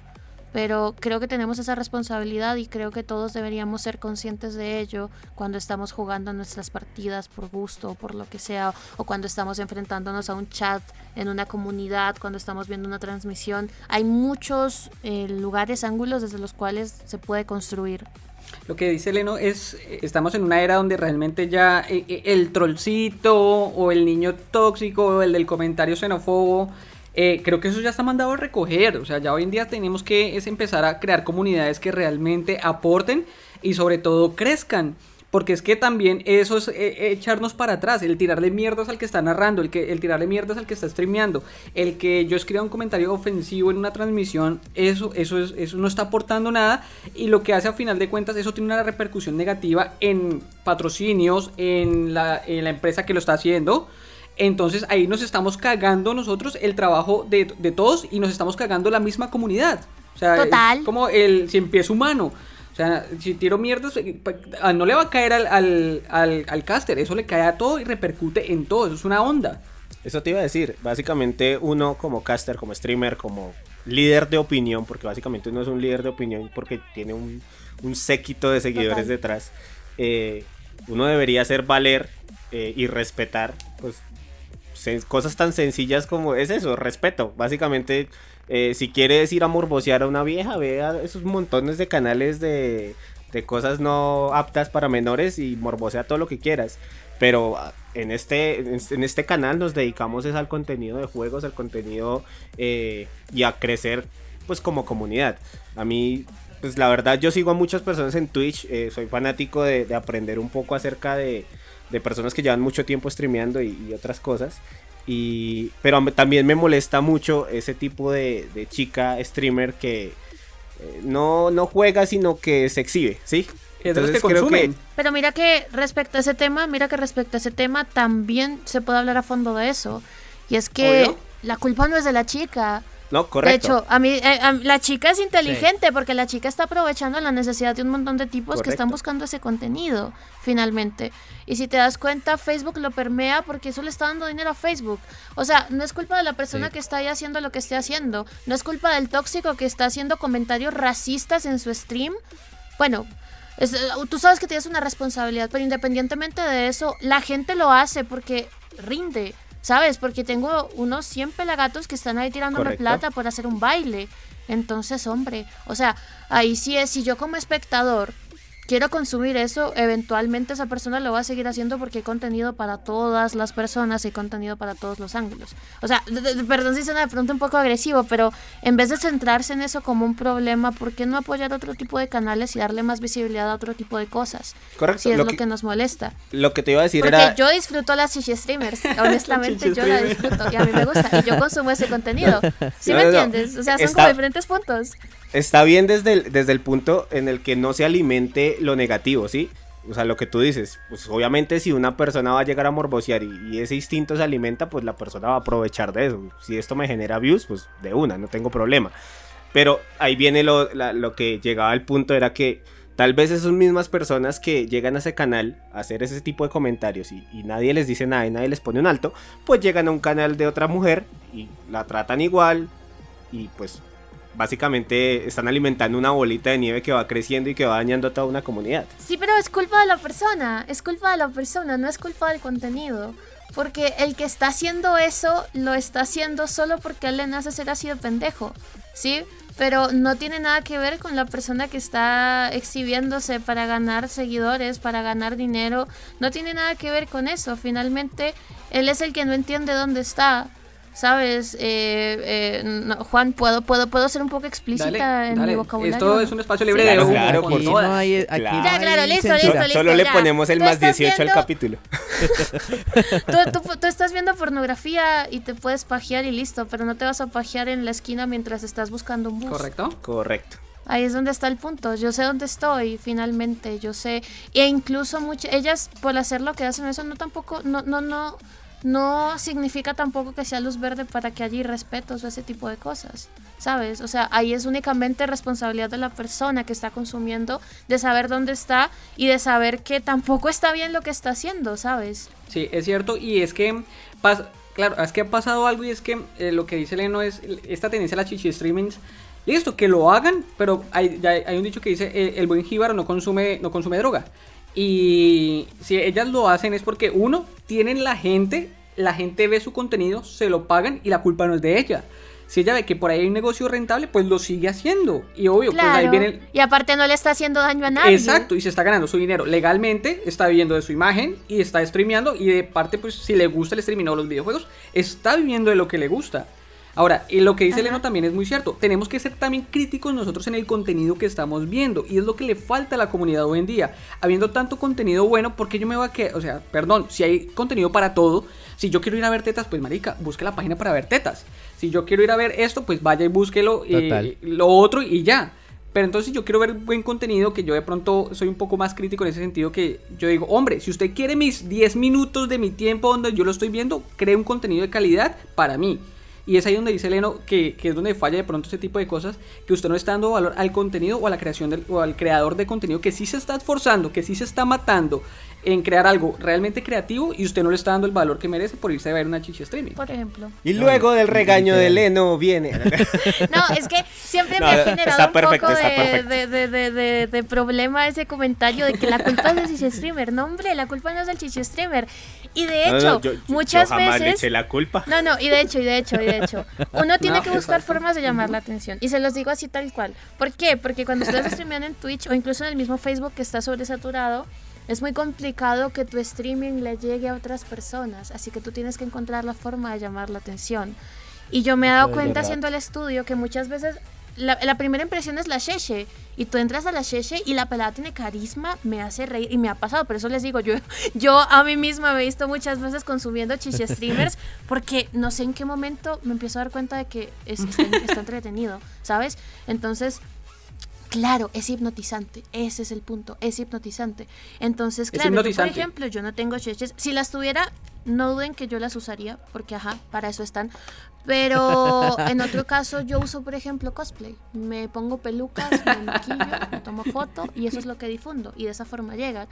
pero creo que tenemos esa responsabilidad y creo que todos deberíamos ser conscientes de ello cuando estamos jugando nuestras partidas por gusto o por lo que sea, o cuando estamos enfrentándonos a un chat en una comunidad, cuando estamos viendo una transmisión. Hay muchos eh, lugares, ángulos desde los cuales se puede construir. Lo que dice Leno es, estamos en una era donde realmente ya eh, eh, el trollcito o el niño tóxico o el del comentario xenófobo eh, creo que eso ya está mandado a recoger. O sea, ya hoy en día tenemos que es empezar a crear comunidades que realmente aporten y sobre todo crezcan. Porque es que también eso es eh, echarnos para atrás, el tirarle mierdas al que está narrando, el, que, el tirarle mierdas al que está streameando, el que yo escriba un comentario ofensivo en una transmisión, eso, eso, es, eso no está aportando nada y lo que hace a final de cuentas, eso tiene una repercusión negativa en patrocinios, en la, en la empresa que lo está haciendo. Entonces ahí nos estamos cagando nosotros el trabajo de, todos y nos estamos cagando la misma comunidad. O sea, Total. Es como el si empieza humano. O sea, si tiro mierdas, eh, ah, no le va a caer al, al, al, caster, eso le cae a todo y repercute en todo, eso es una onda. Eso te iba a decir, básicamente uno como caster, como streamer, como líder de opinión, porque básicamente uno es un líder de opinión porque tiene un, un séquito de seguidores detrás, eh, uno debería hacer valer eh, y respetar pues cosas tan sencillas como es eso, respeto. Básicamente, eh, si quieres ir a morbosear a una vieja, vea esos montones de canales de, de cosas no aptas para menores y morbosea todo lo que quieras. Pero ah, en este, en este canal nos dedicamos es al contenido de juegos, al contenido eh, y a crecer pues como comunidad. A mí, pues la verdad yo sigo a muchas personas en Twitch, eh, soy fanático de aprender un poco acerca de, de personas que llevan mucho tiempo streameando y, otras cosas. Y, pero también me molesta mucho ese tipo de, chica streamer que eh, no, no juega, sino que se exhibe, ¿sí? Entonces creo que... Pero mira que respecto a ese tema, mira que respecto a ese tema también se puede hablar a fondo de eso. Y es que la culpa no es de la chica. No, correcto. De hecho, a mí, eh, la chica es inteligente porque la chica está aprovechando la necesidad de un montón de tipos que están buscando ese contenido, finalmente. Y si te das cuenta, Facebook lo permea porque eso le está dando dinero a Facebook. O sea, no es culpa de la persona que está ahí haciendo lo que esté haciendo. No es culpa del tóxico que está haciendo comentarios racistas en su stream. Bueno, eh, tú sabes que tienes una responsabilidad, pero independientemente de eso, la gente lo hace porque rinde. ¿Sabes? Porque tengo unos 100 pelagatos que están ahí tirándome plata por hacer un baile. Entonces, hombre, o sea, ahí sí es, si yo como espectador quiero consumir eso, eventualmente esa persona lo va a seguir haciendo porque hay contenido para todas las personas y contenido para todos los ángulos. O sea, perdón si suena de pronto un poco agresivo, pero en vez de centrarse en eso como un problema, ¿por qué no apoyar otro tipo de canales y darle más visibilidad a otro tipo de cosas? Correcto. Si es lo, que, nos molesta. Lo que te iba a decir porque era... yo disfruto las chichi streamers, [laughs] honestamente yo la disfruto y a mí me gusta y yo consumo ese contenido. [laughs] ¿Sí me entiendes? O sea, son como diferentes puntos está bien desde el, desde el punto en el que no se alimente lo negativo, ¿sí? O sea, lo que tú dices, pues obviamente si una persona va a llegar a morbosear y, ese instinto se alimenta, pues la persona va a aprovechar de eso. Si esto me genera views, pues de una, no tengo problema. Pero ahí viene lo, lo que llegaba al punto, era que tal vez esas mismas personas que llegan a ese canal a hacer ese tipo de comentarios y, y nadie les dice nada y nadie les pone un alto, pues llegan a un canal de otra mujer y la tratan igual y pues básicamente están alimentando una bolita de nieve que va creciendo y que va dañando a toda una comunidad. Sí, pero es culpa de la persona, es culpa de la persona, no es culpa del contenido. Porque el que está haciendo eso lo está haciendo solo porque él le nace ser así de pendejo, ¿sí? Pero no tiene nada que ver con la persona que está exhibiéndose para ganar seguidores, para ganar dinero. No tiene nada que ver con eso. Finalmente, él es el que no entiende dónde está. ¿Sabes? Eh, eh, Juan, ¿puedo, puedo, ¿puedo ser un poco explícita en mi vocabulario? Esto es un espacio libre de Claro, por no hay, claro. Ya, claro, listo, listo, listo, Solo le ponemos el más 18 al capítulo. [laughs] tú, tú, estás viendo pornografía y te puedes pajear y listo, pero no te vas a pajear en la esquina mientras estás buscando un bus. ¿Correcto? Correcto. Ahí es donde está el punto. Yo sé dónde estoy, finalmente. Yo sé. E incluso muchas. Ellas, por hacer lo que hacen, eso no tampoco. No, no, no no significa tampoco que sea luz verde para que haya irrespetos o ese tipo de cosas, ¿sabes? O sea, ahí es únicamente responsabilidad de la persona que está consumiendo de saber dónde está y de saber que tampoco está bien lo que está haciendo, ¿sabes? Sí, es cierto, y es que pasa, claro, es que ha pasado algo y es que eh, lo que dice Leno es esta tendencia a la chichi streamings. Listo, que lo hagan, pero hay, hay un dicho que dice eh, el buen jíbaro no consume, no consume droga. Y si ellas lo hacen es porque uno, tienen la gente, la gente ve su contenido, se lo pagan y la culpa no es de ella. Si ella ve que por ahí hay un negocio rentable, pues lo sigue haciendo. Y obvio, pues ahí viene Y aparte no le está haciendo daño a nadie. Exacto, y se está ganando su dinero legalmente, está viviendo de su imagen y está streameando. Y de parte, pues si le gusta el streaming o los videojuegos, está viviendo de lo que le gusta. Ahora, y lo que dice Leno también es muy cierto. Tenemos que ser también críticos nosotros en el contenido que estamos viendo. Y es lo que le falta a la comunidad hoy en día. Habiendo tanto contenido bueno, ¿por qué yo me voy a que, o sea, perdón, si hay contenido para todo, si yo quiero ir a ver tetas, pues marica, busque la página para ver tetas. Si yo quiero ir a ver esto, pues vaya y búsquelo y lo otro y ya. Pero entonces yo quiero ver buen contenido, que yo de pronto soy un poco más crítico en ese sentido, que yo digo, hombre, si usted quiere mis 10 minutos de mi tiempo donde yo lo estoy viendo, cree un contenido de calidad para mí. Y es ahí donde dice Leno que, que, es donde falla de pronto ese tipo de cosas, que usted no está dando valor al contenido o a la creación del, o al creador de contenido que sí se está esforzando, que sí se está matando en crear algo realmente creativo y usted no le está dando el valor que merece por irse a ver una chicha streaming. Por ejemplo. Y luego del regaño de Leno viene. [laughs] no, es que siempre me ha generado un poco de, de, de, problema ese comentario de que la culpa es del chicha streamer. No, hombre, la culpa no es del chicha streamer. Y de hecho, muchas veces. Le eché la culpa. No, no, y de hecho, y de hecho, y de hecho. Uno tiene que buscar formas de llamar la atención. Y se los digo así tal cual. ¿Por qué? Porque cuando ustedes streamean en Twitch o incluso en el mismo Facebook que está sobresaturado es muy complicado que tu streaming le llegue a otras personas, así que tú tienes que encontrar la forma de llamar la atención. Y yo me he dado cuenta haciendo el estudio que muchas veces la, primera impresión es la Sheshe. Y tú entras a la Sheshe y la pelada tiene carisma, me hace reír. Y me ha pasado, por eso les digo, yo, [laughs] yo a mí misma me he visto muchas veces consumiendo chiche [laughs] streamers porque no sé en qué momento me empiezo a dar cuenta de que es, está, está [laughs] entretenido, ¿sabes? Entonces, Claro, es hipnotizante. Ese es el punto. Es hipnotizante. Entonces, claro, por ejemplo, yo no tengo cheches. Si las tuviera, no duden que yo las usaría, porque ajá, para eso están. Pero [laughs] en otro caso, yo uso, por ejemplo, cosplay. Me pongo pelucas, me maquillo, me tomo foto y eso es lo que difundo. Y de esa forma llega.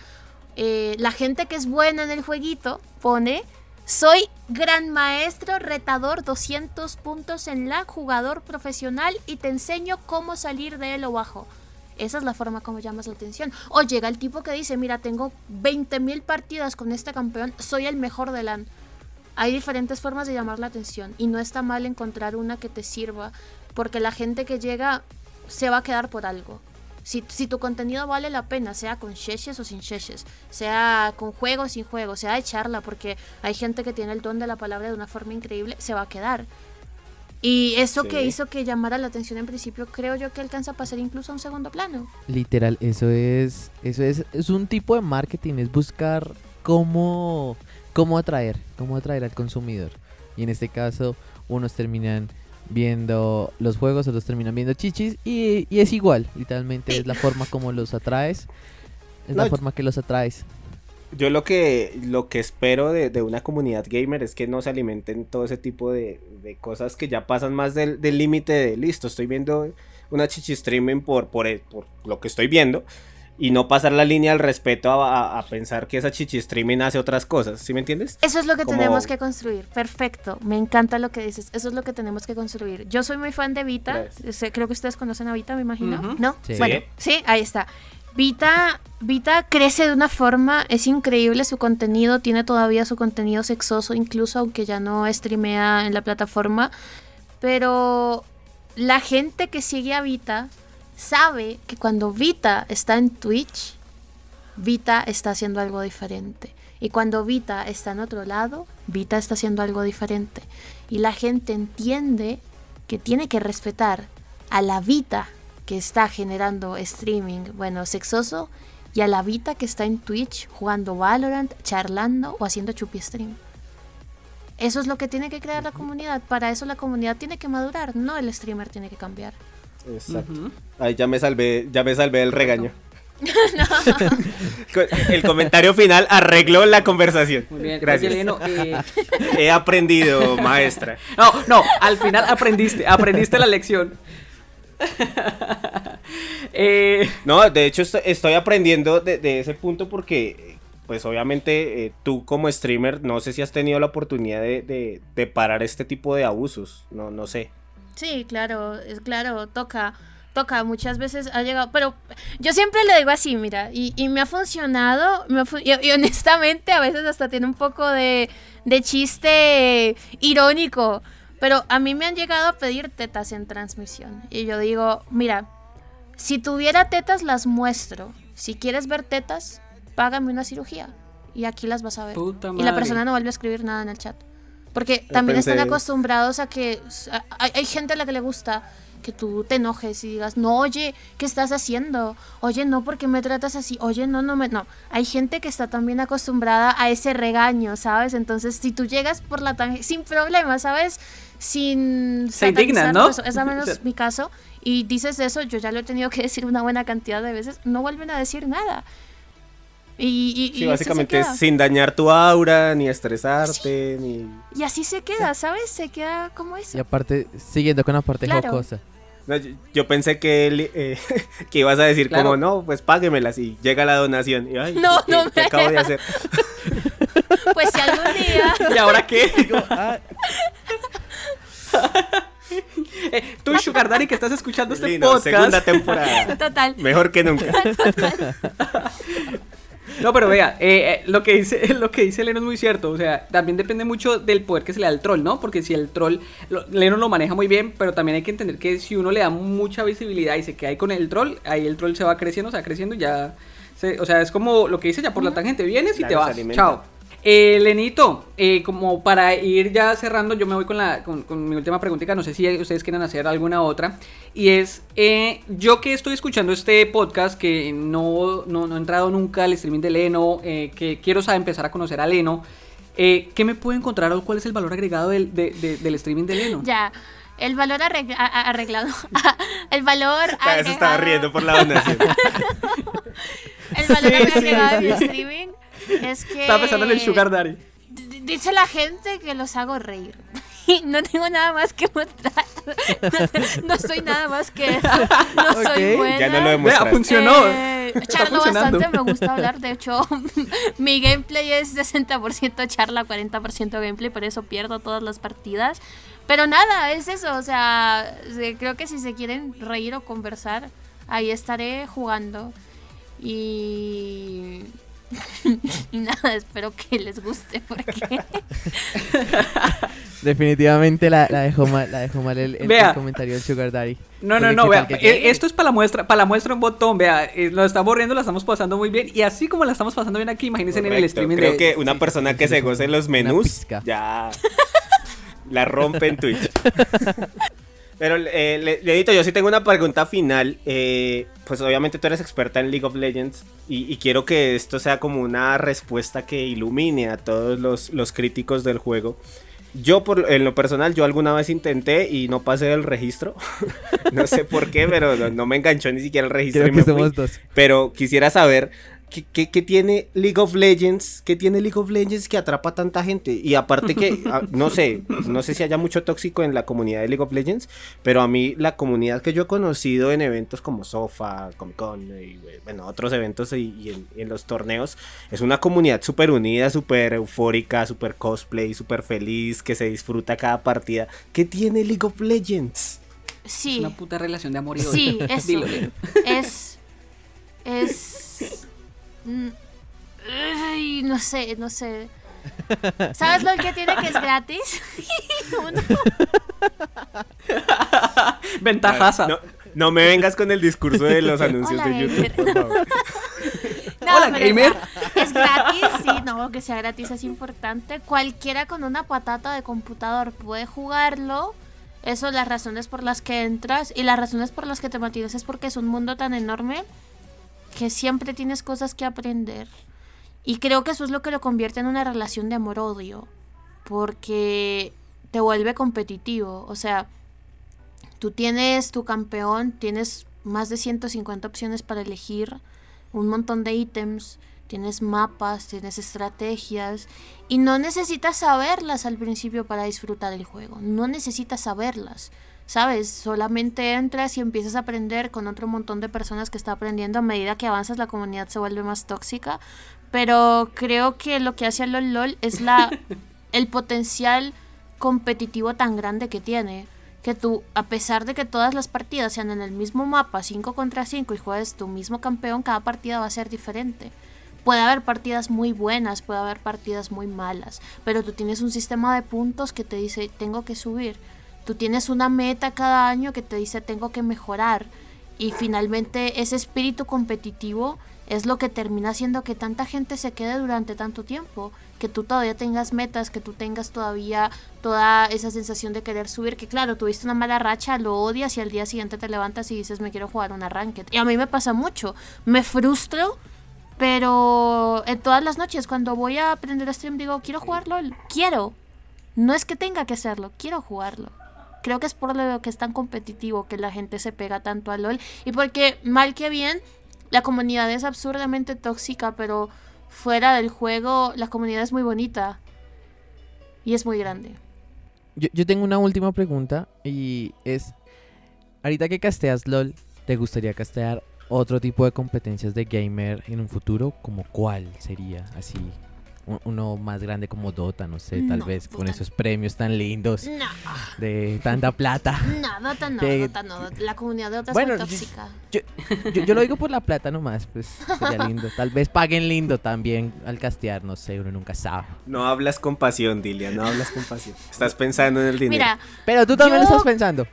Eh, la gente que es buena en el jueguito pone soy gran maestro, retador, 200 puntos en la jugador profesional y te enseño cómo salir de él o bajo. Esa es la forma como llamas la atención. O llega el tipo que dice, mira, tengo 20.000 partidas con este campeón, soy el mejor de LAN. Hay diferentes formas de llamar la atención y no está mal encontrar una que te sirva porque la gente que llega se va a quedar por algo. Si, tu contenido vale la pena, sea con sheshes o sin sheshes, sea con juego o sin juego, sea de charla, porque hay gente que tiene el don de la palabra de una forma increíble, se va a quedar. Y eso que hizo que llamara la atención en principio, creo yo que alcanza a pasar incluso a un segundo plano. Literal, eso es, eso es, es un tipo de marketing, es buscar cómo, cómo atraer, cómo atraer al consumidor. Y en este caso, unos terminan viendo los juegos, otros terminan viendo chichis y, es igual, literalmente es la forma como los atraes, es la forma que los atraes. Yo lo que, lo que espero de, una comunidad gamer es que no se alimenten todo ese tipo de, cosas que ya pasan más del límite de listo, estoy viendo una chichi streaming por, por, por lo que estoy viendo y no pasar la línea del respeto a, pensar que esa chichi streaming hace otras cosas, ¿sí me entiendes? Eso es lo que tenemos que construir, perfecto, me encanta lo que dices, eso es lo que tenemos que construir. Yo soy muy fan de Vita, creo que ustedes conocen a Vita, me imagino, ¿no? Sí. Bueno, sí, ahí está. Vita, Vita crece de una forma, es increíble su contenido, tiene todavía su contenido sexoso, incluso aunque ya no streamea en la plataforma, pero la gente que sigue a Vita sabe que cuando Vita está en Twitch, Vita está haciendo algo diferente. Y cuando Vita está en otro lado, Vita está haciendo algo diferente. Y la gente entiende que tiene que respetar a la Vita que está generando streaming, bueno, sexoso, y a la Vita que está en Twitch jugando Valorant, charlando o haciendo chupi stream. Eso es lo que tiene que crear la comunidad. Para eso la comunidad tiene que madurar, no el streamer tiene que cambiar. Exacto. Ahí ya me salvé, ya me salvé del regaño. [laughs] El comentario final arregló la conversación. Muy bien, gracias. Eh, He aprendido, maestra. No, no, al final aprendiste, aprendiste la lección. [laughs] Eh, no, de hecho estoy aprendiendo de, ese punto porque, pues obviamente eh, tú como streamer, no sé si has tenido la oportunidad de, de parar este tipo de abusos, no, no sé. Sí, claro, es claro, toca, toca, muchas veces ha llegado, pero yo siempre le digo así, mira, y, y me ha funcionado, y, honestamente a veces hasta tiene un poco de, de chiste irónico, pero a mí me han llegado a pedir tetas en transmisión, y yo digo, mira, si tuviera tetas las muestro, si quieres ver tetas, págame una cirugía, y aquí las vas a ver. y la persona no vuelve a escribir nada en el chat. Porque también están acostumbrados a que hay, gente a la que le gusta que tú te enojes y digas, no, oye, ¿qué estás haciendo? Oye, no, porque me tratas así? Oye, no, no me... No, hay gente que está también acostumbrada a ese regaño, ¿sabes? Entonces, si tú llegas por la tangente, sin problema, ¿sabes? Sin... Se indigna, ¿no? es al menos [laughs] mi caso. Y dices eso, yo ya lo he tenido que decir una buena cantidad de veces, no vuelven a decir nada. Y, sí, básicamente sin dañar tu aura, ni estresarte, ni... Y así se queda, ¿sabes? Se queda como eso. Y aparte, siguiendo con la parte jocosa. yo, pensé que él, eh, [laughs] que ibas a decir como, no, pues páguemelas y llega la donación. Y, Ay, no, [laughs] no ¿qué acabo de hacer? [laughs] pues si algún día... ¿Y ahora qué? Ah. Eh, tú, Sugar Daddy, que estás escuchando este podcast. segunda temporada. Total. Mejor que nunca. Total. No, pero vea, eh, eh, lo que dice [laughs] lo que dice Leno es muy cierto. O sea, también depende mucho del poder que se le da al troll, ¿no? Porque si el troll, Leno lo maneja muy bien, pero también hay que entender que si uno le da mucha visibilidad y se queda ahí con el troll, ahí el troll se va creciendo, se va creciendo y ya. o sea, es como lo que dice ya por la tangente, vienes y te vas. Chao. Eh, Lenito, eh, como para ir ya cerrando, yo me voy con, la, con, mi última preguntita, no sé si ustedes quieren hacer alguna otra, y es, eh, yo que estoy escuchando este podcast, que no, no, he entrado nunca al streaming de Leno, eh, que quiero saber, empezar a conocer a Leno, ¿qué me puedo encontrar o cuál es el valor agregado del, del streaming de Leno? Ya. El valor arreglado. [laughs] el valor. Agregado... se estaba riendo por la donación. [laughs] el valor agregado del streaming es que. Estaba pensando en el Sugar Daddy. Dice la gente que los hago reír. [laughs] no tengo nada más que mostrar. [laughs] No, soy nada más que eso. No soy buena. Ya no lo demostraste. funcionó. Eh, charlo bastante, me gusta hablar. De hecho, [laughs] mi gameplay es 60% charla, 40% gameplay, por eso pierdo todas las partidas. Pero nada, es eso. O sea, creo que si se quieren reír o conversar, ahí estaré jugando. Y [laughs] y nada, espero que les guste porque... [laughs] Definitivamente la, dejó mal, la dejó mal el, comentario del Sugar Daddy. No, no, no, vea, eh, esto es para la muestra, para la muestra un botón, vea, eh, lo estamos riendo, lo estamos pasando muy bien y así como la estamos pasando bien aquí, imagínense en el streaming Creo que una persona que se goce los menús ya la rompe en Twitch. [laughs] Pero, eh, Ledito, yo sí tengo una pregunta final. Eh, pues obviamente tú eres experta en League of Legends y, quiero que esto sea como una respuesta que ilumine a todos los, críticos del juego. Yo, por, en lo personal, yo alguna vez intenté y no pasé el registro. [laughs] no sé por qué, pero no, me enganchó ni siquiera el registro. Pero quisiera saber ¿Qué, tiene League of Legends? ¿Qué tiene League of Legends que atrapa a tanta gente? Y aparte que, ah, [laughs] no sé, no sé si haya mucho tóxico en la comunidad de League of Legends, pero a mí la comunidad que yo he conocido en eventos como Sofa, Comic Con y bueno, otros eventos y, en, los torneos, es una comunidad súper unida, súper eufórica, súper cosplay, súper feliz, que se disfruta cada partida. ¿Qué tiene League of Legends? Sí. Es una puta relación de amor y odio. Sí, eso. [laughs] es... Es no sé, no sé. ¿Sabes lo que tiene que es gratis? [laughs] [laughs] Ventajaza. No, me vengas con el discurso de los anuncios de YouTube, por favor. [laughs] Hola, gamer. Es gratis, sí, no, que sea gratis es importante. Cualquiera con una patata de computador puede jugarlo. Eso, las razones por las que entras y las razones por las que te mantienes es porque es un mundo tan enorme que siempre tienes cosas que aprender. Y creo que eso es lo que lo convierte en una relación de amor-odio, porque te vuelve competitivo. O sea, tú tienes tu campeón, tienes más de 150 opciones para elegir, un montón de ítems, tienes mapas, tienes estrategias, y no necesitas saberlas al principio para disfrutar el juego, no necesitas saberlas. ¿Sabes? Solamente entras y empiezas a aprender con otro montón de personas que está aprendiendo. A medida que avanzas, la comunidad se vuelve más tóxica. Pero creo que lo que hace a LOL LOL es la, [laughs] el potencial competitivo tan grande que tiene. Que tú, a pesar de que todas las partidas sean en el mismo mapa, 5 contra 5, y juegues tu mismo campeón, cada partida va a ser diferente. Puede haber partidas muy buenas, puede haber partidas muy malas, pero tú tienes un sistema de puntos que te dice, tengo que subir Tú tienes una meta cada año que te dice tengo que mejorar y finalmente ese espíritu competitivo es lo que termina haciendo que tanta gente se quede durante tanto tiempo, que tú todavía tengas metas, que tú tengas todavía toda esa sensación de querer subir, que claro, tuviste una mala racha, lo odias y al día siguiente te levantas y dices me quiero jugar un arranque. Y a mí me pasa mucho, me frustro, pero en todas las noches cuando voy a aprender a stream digo quiero jugarlo, quiero. No es que tenga que hacerlo, quiero jugarlo. Creo que es por lo que es tan competitivo que la gente se pega tanto a LOL. Y porque, mal que bien, la comunidad es absurdamente tóxica, pero fuera del juego, la comunidad es muy bonita. Y es muy grande. Yo, yo tengo una última pregunta y es, ahorita que casteas LOL, ¿te gustaría castear otro tipo de competencias de gamer en un futuro? ¿Como cuál sería así? Uno más grande como Dota, no sé, tal vez con esos premios tan lindos de tanta plata. [laughs] No, Dota no, Dota no, la comunidad de Dota es muy tóxica. Yo, lo digo por la plata nomás, pues sería lindo. Tal vez paguen lindo también al castear, no sé, uno nunca sabe. No hablas con pasión, Dilia, no hablas con pasión. Estás pensando en el dinero. Mira, pero tú también lo estás pensando.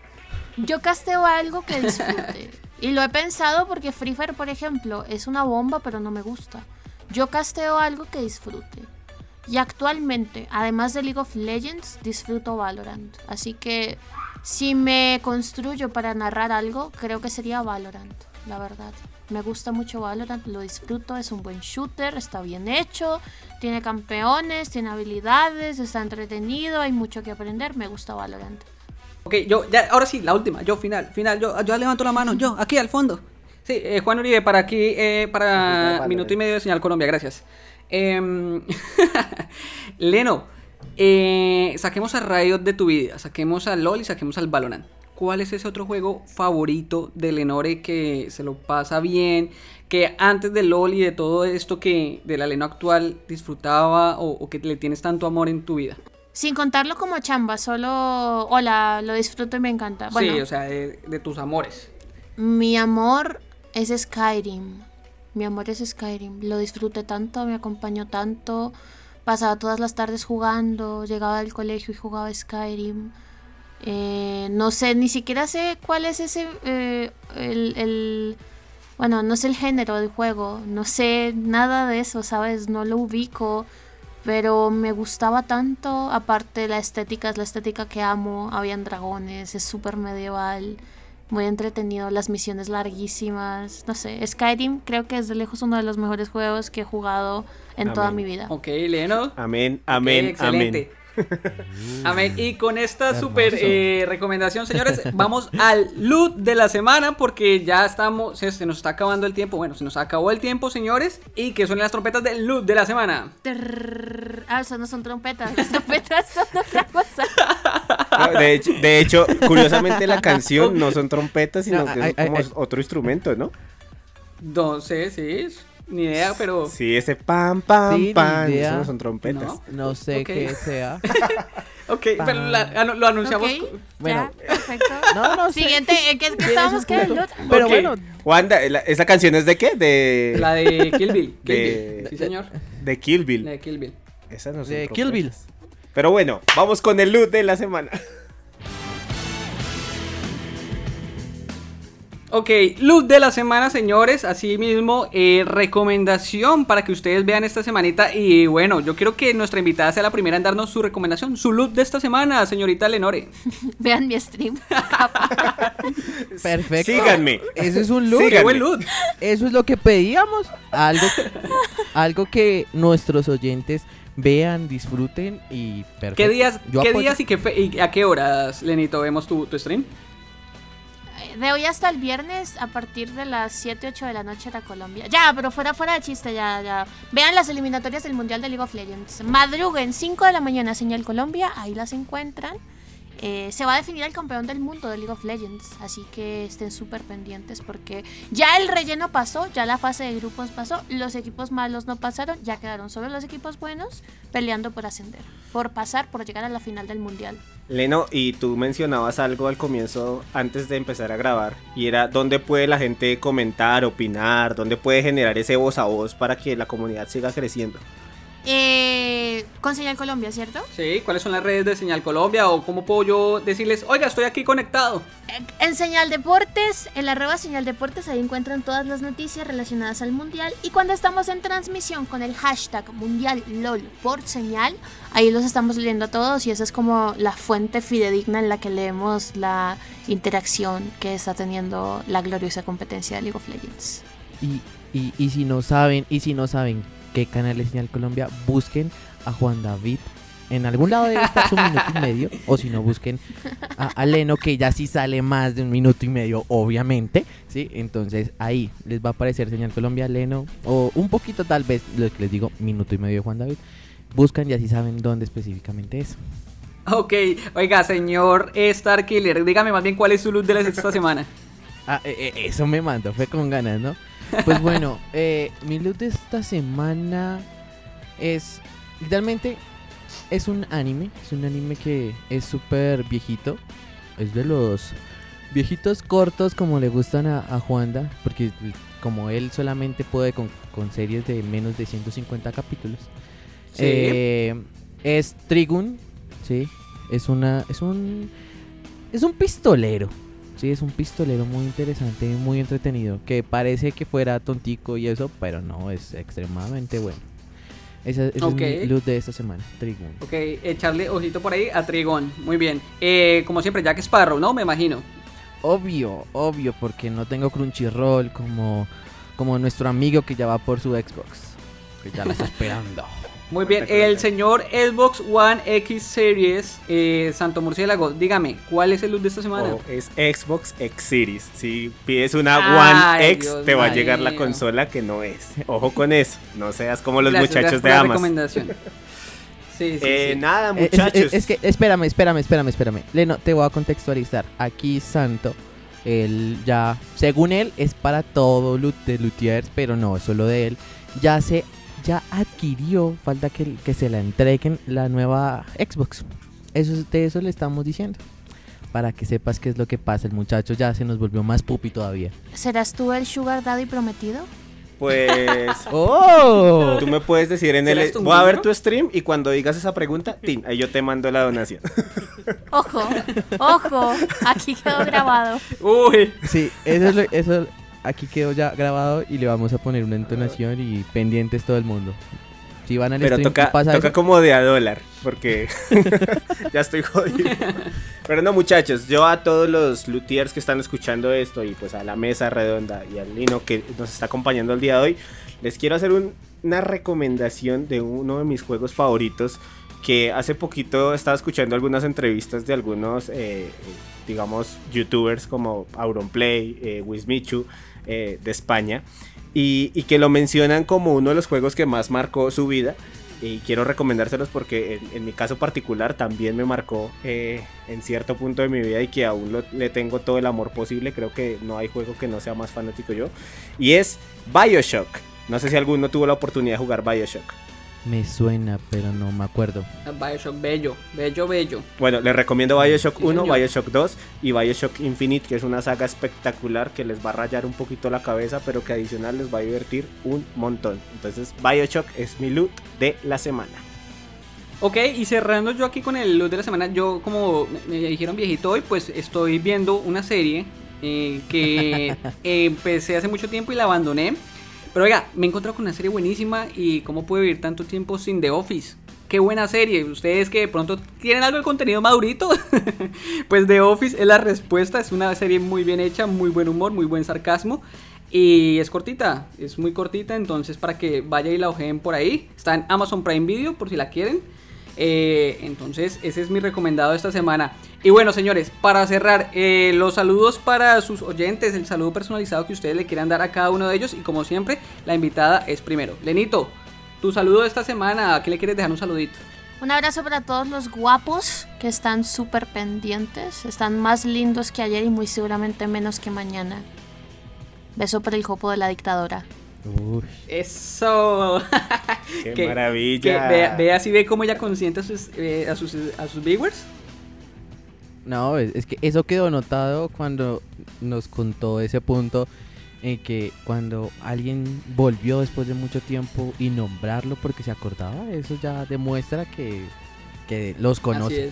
Yo casteo algo que disfrute. [laughs] y lo he pensado porque Free Fire, por ejemplo, es una bomba, pero no me gusta. Yo casteo algo que disfrute. Y actualmente, además de League of Legends, disfruto Valorant. Así que si me construyo para narrar algo, creo que sería Valorant, la verdad. Me gusta mucho Valorant, lo disfruto, es un buen shooter, está bien hecho, tiene campeones, tiene habilidades, está entretenido, hay mucho que aprender, me gusta Valorant. Ok, yo, ya, ahora sí, la última, yo final, final, yo, yo levanto la mano, yo, aquí al fondo. Sí, eh, Juan Uribe, para aquí, eh, para minuto y medio de Señal Colombia, gracias. Em, [laughs] Leno, eh, saquemos a Riot de tu vida, saquemos a LOL y saquemos al Valorant. ¿Cuál es ese otro juego favorito de Lenore que se lo pasa bien? Que antes de LOL y de todo esto que de la Leno actual disfrutaba o, que le tienes tanto amor en tu vida. Sin contarlo como chamba, solo, hola, lo disfruto y me encanta. sí, o sea, de tus amores. Mi amor es Skyrim. Mi amor es Skyrim. Lo disfruté tanto, me acompañó tanto. Pasaba todas las tardes jugando, llegaba del colegio y jugaba Skyrim. Eh, no sé, ni siquiera sé cuál es ese. Eh, el, Bueno, no sé el género del juego. No sé nada de eso, ¿sabes? No lo ubico. Pero me gustaba tanto. Aparte, la estética es la estética que amo. Habían dragones, es súper medieval muy entretenido, las misiones larguísimas, no sé, Skyrim creo que es de lejos uno de los mejores juegos que he jugado en toda mi vida. Ok, Leno. Amén, amén, amén. [laughs] Amén. Y con esta super eh, recomendación, señores, [laughs] vamos al loot de la semana porque ya estamos, se, nos está acabando el tiempo. Bueno, se nos acabó el tiempo, señores. Y que son las trompetas del loot de la semana. ah, eso no son trompetas. Las [laughs] trompetas son otra cosa. De, hecho, de, hecho, curiosamente la canción no son trompetas, sino que es como otro instrumento, ¿no? No sé, sí. Ni idea, pero. Sí, ese pam, pam, pam. Eso no son trompetas. No, sé qué sea. [laughs] ok, pero lo anunciamos. Bueno, perfecto. [laughs] No, no sé. Siguiente, ¿qué es que estábamos que Pero bueno. Wanda, ¿esa canción es de qué? De. La de Kill Bill. de... Sí, señor. De Kill Bill. de Kill Bill. Esa no son De Kill Bill. Pero bueno, vamos con el loot de la semana. Ok, look de la semana, señores. Así mismo, eh, recomendación para que ustedes vean esta semanita. Y bueno, yo quiero que nuestra invitada sea la primera en darnos su recomendación, su look de esta semana, señorita Lenore. [laughs] Vean mi stream. [laughs] Perfecto. Síganme. Eso es un look. Eso es lo que pedíamos. Algo, algo que nuestros oyentes vean, disfruten y perfecto. ¿Qué días, ¿qué días y, qué y, a qué horas, Lenito, vemos tu, tu stream? de hoy hasta el viernes a partir de las 7, 8 de la noche a Colombia. Ya, pero fuera, fuera de chiste, ya, ya. Vean las eliminatorias del Mundial de League of Legends. Madruguen 5 de la mañana, señal Colombia, ahí las encuentran. Eh, se va a definir el campeón del mundo de League of Legends. Así que estén súper pendientes porque ya el relleno pasó, ya la fase de grupos pasó, los equipos malos no pasaron, ya quedaron solo los equipos buenos peleando por ascender, por pasar, por llegar a la final del mundial. Leno, y tú mencionabas algo al comienzo antes de empezar a grabar, y era dónde puede la gente comentar, opinar, dónde puede generar ese voz a voz para que la comunidad siga creciendo. Eh, con Señal Colombia, ¿cierto? Sí, ¿cuáles son las redes de Señal Colombia? ¿O cómo puedo yo decirles, oiga, estoy aquí conectado? En Señal Deportes, en la arroba Señal Deportes, ahí encuentran todas las noticias relacionadas al Mundial. Y cuando estamos en transmisión con el hashtag Mundial LOL por señal, ahí los estamos leyendo a todos y esa es como la fuente fidedigna en la que leemos la interacción que está teniendo la gloriosa competencia de League of Legends. Y, y, y si no saben, y si no saben qué canal de Señal Colombia, busquen a Juan David. En algún lado debe estar su minuto y medio. O si no, busquen a, Leno, que ya sí sale más de un minuto y medio, obviamente. ¿sí? Entonces ahí les va a aparecer Señal Colombia, Leno. O un poquito tal vez, lo que les digo, minuto y medio de Juan David. Buscan y así saben dónde específicamente es. Ok, oiga, señor Star Killer, dígame más bien cuál es su luz de la esta semana. [laughs] Ah, eh, eh, eso me mandó, fue con ganas, ¿no? Pues bueno, eh, mi loot de esta semana es. Literalmente es un anime. Es un anime que es súper viejito. Es de los viejitos cortos como le gustan a, Juanda. Porque como él solamente puede con, series de menos de 150 capítulos. Eh, es Trigun. Sí. Es una. Es un. Es un pistolero. Sí, es un pistolero muy interesante, muy entretenido, que parece que fuera tontico y eso, pero no, es extremadamente bueno. Esa, es mi luz de esta semana, Trigón. Ok, echarle ojito por ahí a Trigón, muy bien. Eh, como siempre, Jack Sparrow, ¿no? Me imagino. Obvio, obvio, porque no tengo Crunchyroll como, como nuestro amigo que ya va por su Xbox, que ya la está [laughs] esperando. Muy bien, el señor Xbox One X Series, eh, Santo Murciélago, dígame, ¿cuál es el loot de esta semana? Oh, es Xbox X Series. Si pides una One X, te va a llegar la consola que no es. Ojo con eso, no seas como los muchachos de Amazon. recomendación. [laughs] Sí, sí, eh, Nada, muchachos. Es, que, espérame, espérame, espérame, espérame. Leno, te voy a contextualizar. Aquí Santo, él ya, según él, es para todo loot de luthiers, pero no, es solo de él. Ya se ya adquirió, falta que, que se la entreguen la nueva Xbox. Eso, de eso le estamos diciendo. Para que sepas qué es lo que pasa. El muchacho ya se nos volvió más pupi todavía. ¿Serás tú el Sugar Daddy prometido? Pues. [laughs] ¡Oh! Tú me puedes decir en el. Voy a ver tu stream y cuando digas esa pregunta, tin, ahí yo te mando la donación. Ojo, ojo, aquí quedó grabado. Uy. Sí, eso es lo, eso, aquí quedó ya grabado y le vamos a poner una entonación y pendientes todo el mundo. Si van al Pero toca, toca como de a dólar, porque [laughs] ya estoy jodido. Pero no, muchachos, yo a todos los luthiers que están escuchando esto y pues a la mesa redonda y al Lino que nos está acompañando el día de hoy, les quiero hacer una recomendación de uno de mis juegos favoritos que hace poquito estaba escuchando algunas entrevistas de algunos, eh, digamos, youtubers como Auronplay, eh, Wismichu, eh, de España, y, que lo mencionan como uno de los juegos que más marcó su vida. Y quiero recomendárselos porque en, mi caso particular también me marcó eh, en cierto punto de mi vida y que aún le tengo todo el amor posible. Creo que no hay juego que no sea más fanático yo. Y es Bioshock. No sé si alguno tuvo la oportunidad de jugar Bioshock. Me suena, pero no me acuerdo. Bioshock bello, bello, bello. Bueno, les recomiendo Bioshock 1, Bioshock 2 y Bioshock Infinite, que es una saga espectacular que les va a rayar un poquito la cabeza, pero que adicional les va a divertir un montón. Entonces, Bioshock es mi loot de la semana. Ok, y cerrando yo aquí con el loot de la semana, yo como me dijeron viejito hoy, pues estoy viendo una serie eh, que [laughs] empecé hace mucho tiempo y la abandoné pero oiga, me he encontrado con una serie buenísima y cómo puede vivir tanto tiempo sin The Office. Qué buena serie. Ustedes que de pronto tienen algo de contenido madurito, [laughs] pues The Office es la respuesta. Es una serie muy bien hecha, muy buen humor, muy buen sarcasmo. Y es cortita, es muy cortita, entonces para que vaya y la ojeen por ahí. Está en Amazon Prime Video por si la quieren. Eh, entonces, ese es mi recomendado esta semana. Y bueno, señores, para cerrar, eh, los saludos para sus oyentes, el saludo personalizado que ustedes le quieran dar a cada uno de ellos. Y como siempre, la invitada es primero. Lenito, tu saludo de esta semana, ¿a qué le quieres dejar un saludito? Un abrazo para todos los guapos que están súper pendientes. Están más lindos que ayer y muy seguramente menos que mañana. Beso por el copo de la dictadora. Eso. Qué [laughs] maravilla. ve, así, ve cómo ella consiente a sus, eh, a sus, a sus viewers. No, es, que eso quedó notado cuando nos contó ese punto en que cuando alguien volvió después de mucho tiempo y nombrarlo porque se acordaba, eso ya demuestra que, que los conoce,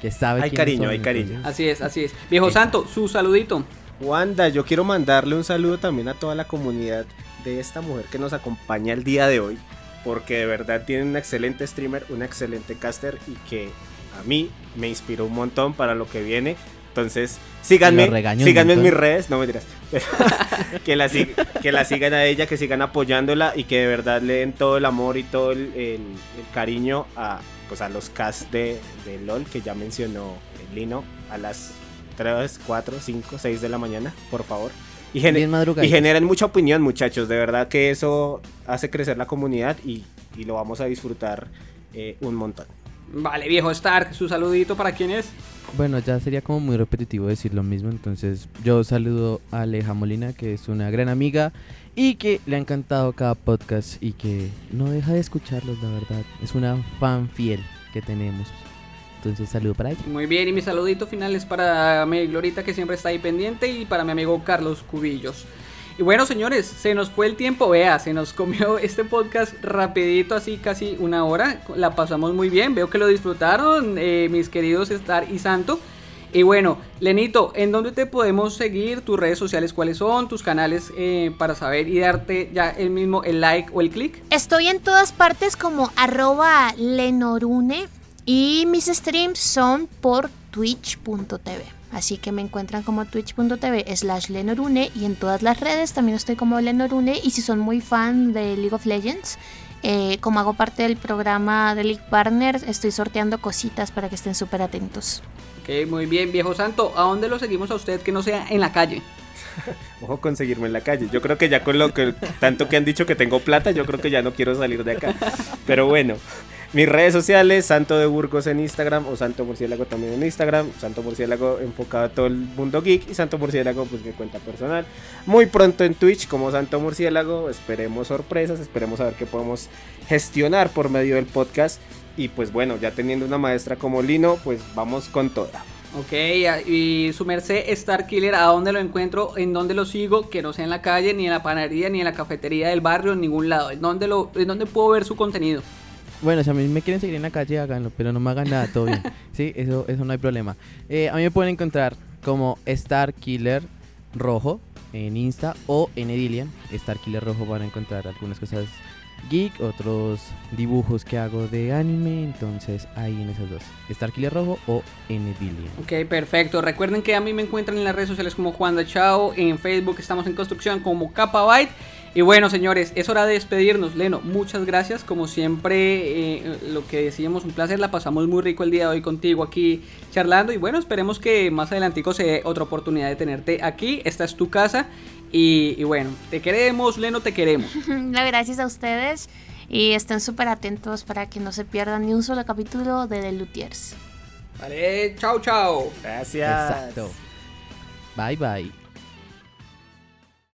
que sabe Hay cariño, hay cariño. Así es, así es. Viejo Santo, su saludito. Wanda, yo quiero mandarle un saludo también a toda la comunidad de esta mujer que nos acompaña el día de hoy, porque de verdad tiene un excelente streamer, un excelente caster y que a mí me inspiró un montón para lo que viene. Entonces, síganme, síganme en mis redes, no me dirás, [laughs] que, la, que la sigan a ella, que sigan apoyándola y que de verdad le den todo el amor y todo el, cariño a, pues a los cast de, de, LOL que ya mencionó Lino a las 3, 4, 5, 6 de la mañana, por favor. Y, y generan mucha opinión, muchachos. De verdad que eso hace crecer la comunidad y, lo vamos a disfrutar eh, un montón. Vale, viejo Stark, su saludito para quién es. Bueno, ya sería como muy repetitivo decir lo mismo, entonces yo saludo a Aleja Molina, que es una gran amiga y que le ha encantado cada podcast y que no deja de escucharlos, la verdad. Es una fan fiel que tenemos. Entonces, saludo para ella. Muy bien, y mi saludito final es para mi Glorita que siempre está ahí pendiente y para mi amigo Carlos Cubillos. Y bueno, señores, se nos fue el tiempo, vea, se nos comió [laughs] este podcast rapidito, así casi una hora. La pasamos muy bien, veo que lo disfrutaron, eh, mis queridos Star y Santo. Y bueno, Lenito, ¿en dónde te podemos seguir? ¿Tus redes sociales cuáles son? ¿Tus canales eh, para saber y darte ya el mismo el like o el click? Estoy en todas partes como arroba lenorune y mis streams son por twitch.tv. Así que me encuentran como twitch.tv slash lenorune y en todas las redes también estoy como lenorune. Y si son muy fan de League of Legends, eh, como hago parte del programa de League Partner, estoy sorteando cositas para que estén súper atentos. Ok, muy bien, viejo santo. ¿A dónde lo seguimos a usted que no sea en la calle? [laughs] Ojo conseguirme en la calle. Yo creo que ya con lo que tanto que han dicho que tengo plata, yo creo que ya no quiero salir de acá. Pero bueno, mis redes sociales, Santo de Burgos en Instagram o Santo Murciélago también en Instagram. Santo Murciélago enfocado a todo el mundo geek y Santo Murciélago pues mi cuenta personal. Muy pronto en Twitch como Santo Murciélago. Esperemos sorpresas, esperemos a ver qué podemos gestionar por medio del podcast. Y pues bueno, ya teniendo una maestra como Lino, pues vamos con toda. Ok, y su merced Star Killer, ¿a dónde lo encuentro? ¿En dónde lo sigo? Que no sea en la calle, ni en la panadería, ni en la cafetería del barrio, en ningún lado. ¿En dónde, lo, en dónde puedo ver su contenido? Bueno, si a mí me quieren seguir en la calle, háganlo, pero no me hagan nada, todo bien. [laughs] sí, eso, eso no hay problema. Eh, a mí me pueden encontrar como Star Killer Rojo en Insta o en Edilian. Star Killer Rojo van a encontrar algunas cosas geek, otros dibujos que hago de anime, entonces ahí en esas dos, Star Killer Rojo o en Edilian. Ok, perfecto. Recuerden que a mí me encuentran en las redes sociales como Juan Chao, en Facebook estamos en construcción como Capabyte Y bueno, señores, es hora de despedirnos. Leno, muchas gracias. Como siempre, eh, lo que decíamos, un placer. La pasamos muy rico el día de hoy contigo aquí charlando. Y bueno, esperemos que más adelantico se dé otra oportunidad de tenerte aquí. Esta es tu casa. Y, bueno, te queremos, Leno, te queremos. [laughs] gracias a ustedes. Y estén súper atentos para que no se pierdan ni un solo capítulo de The Lutiers. Vale, chao, chao. Gracias. Exacto. Bye, bye.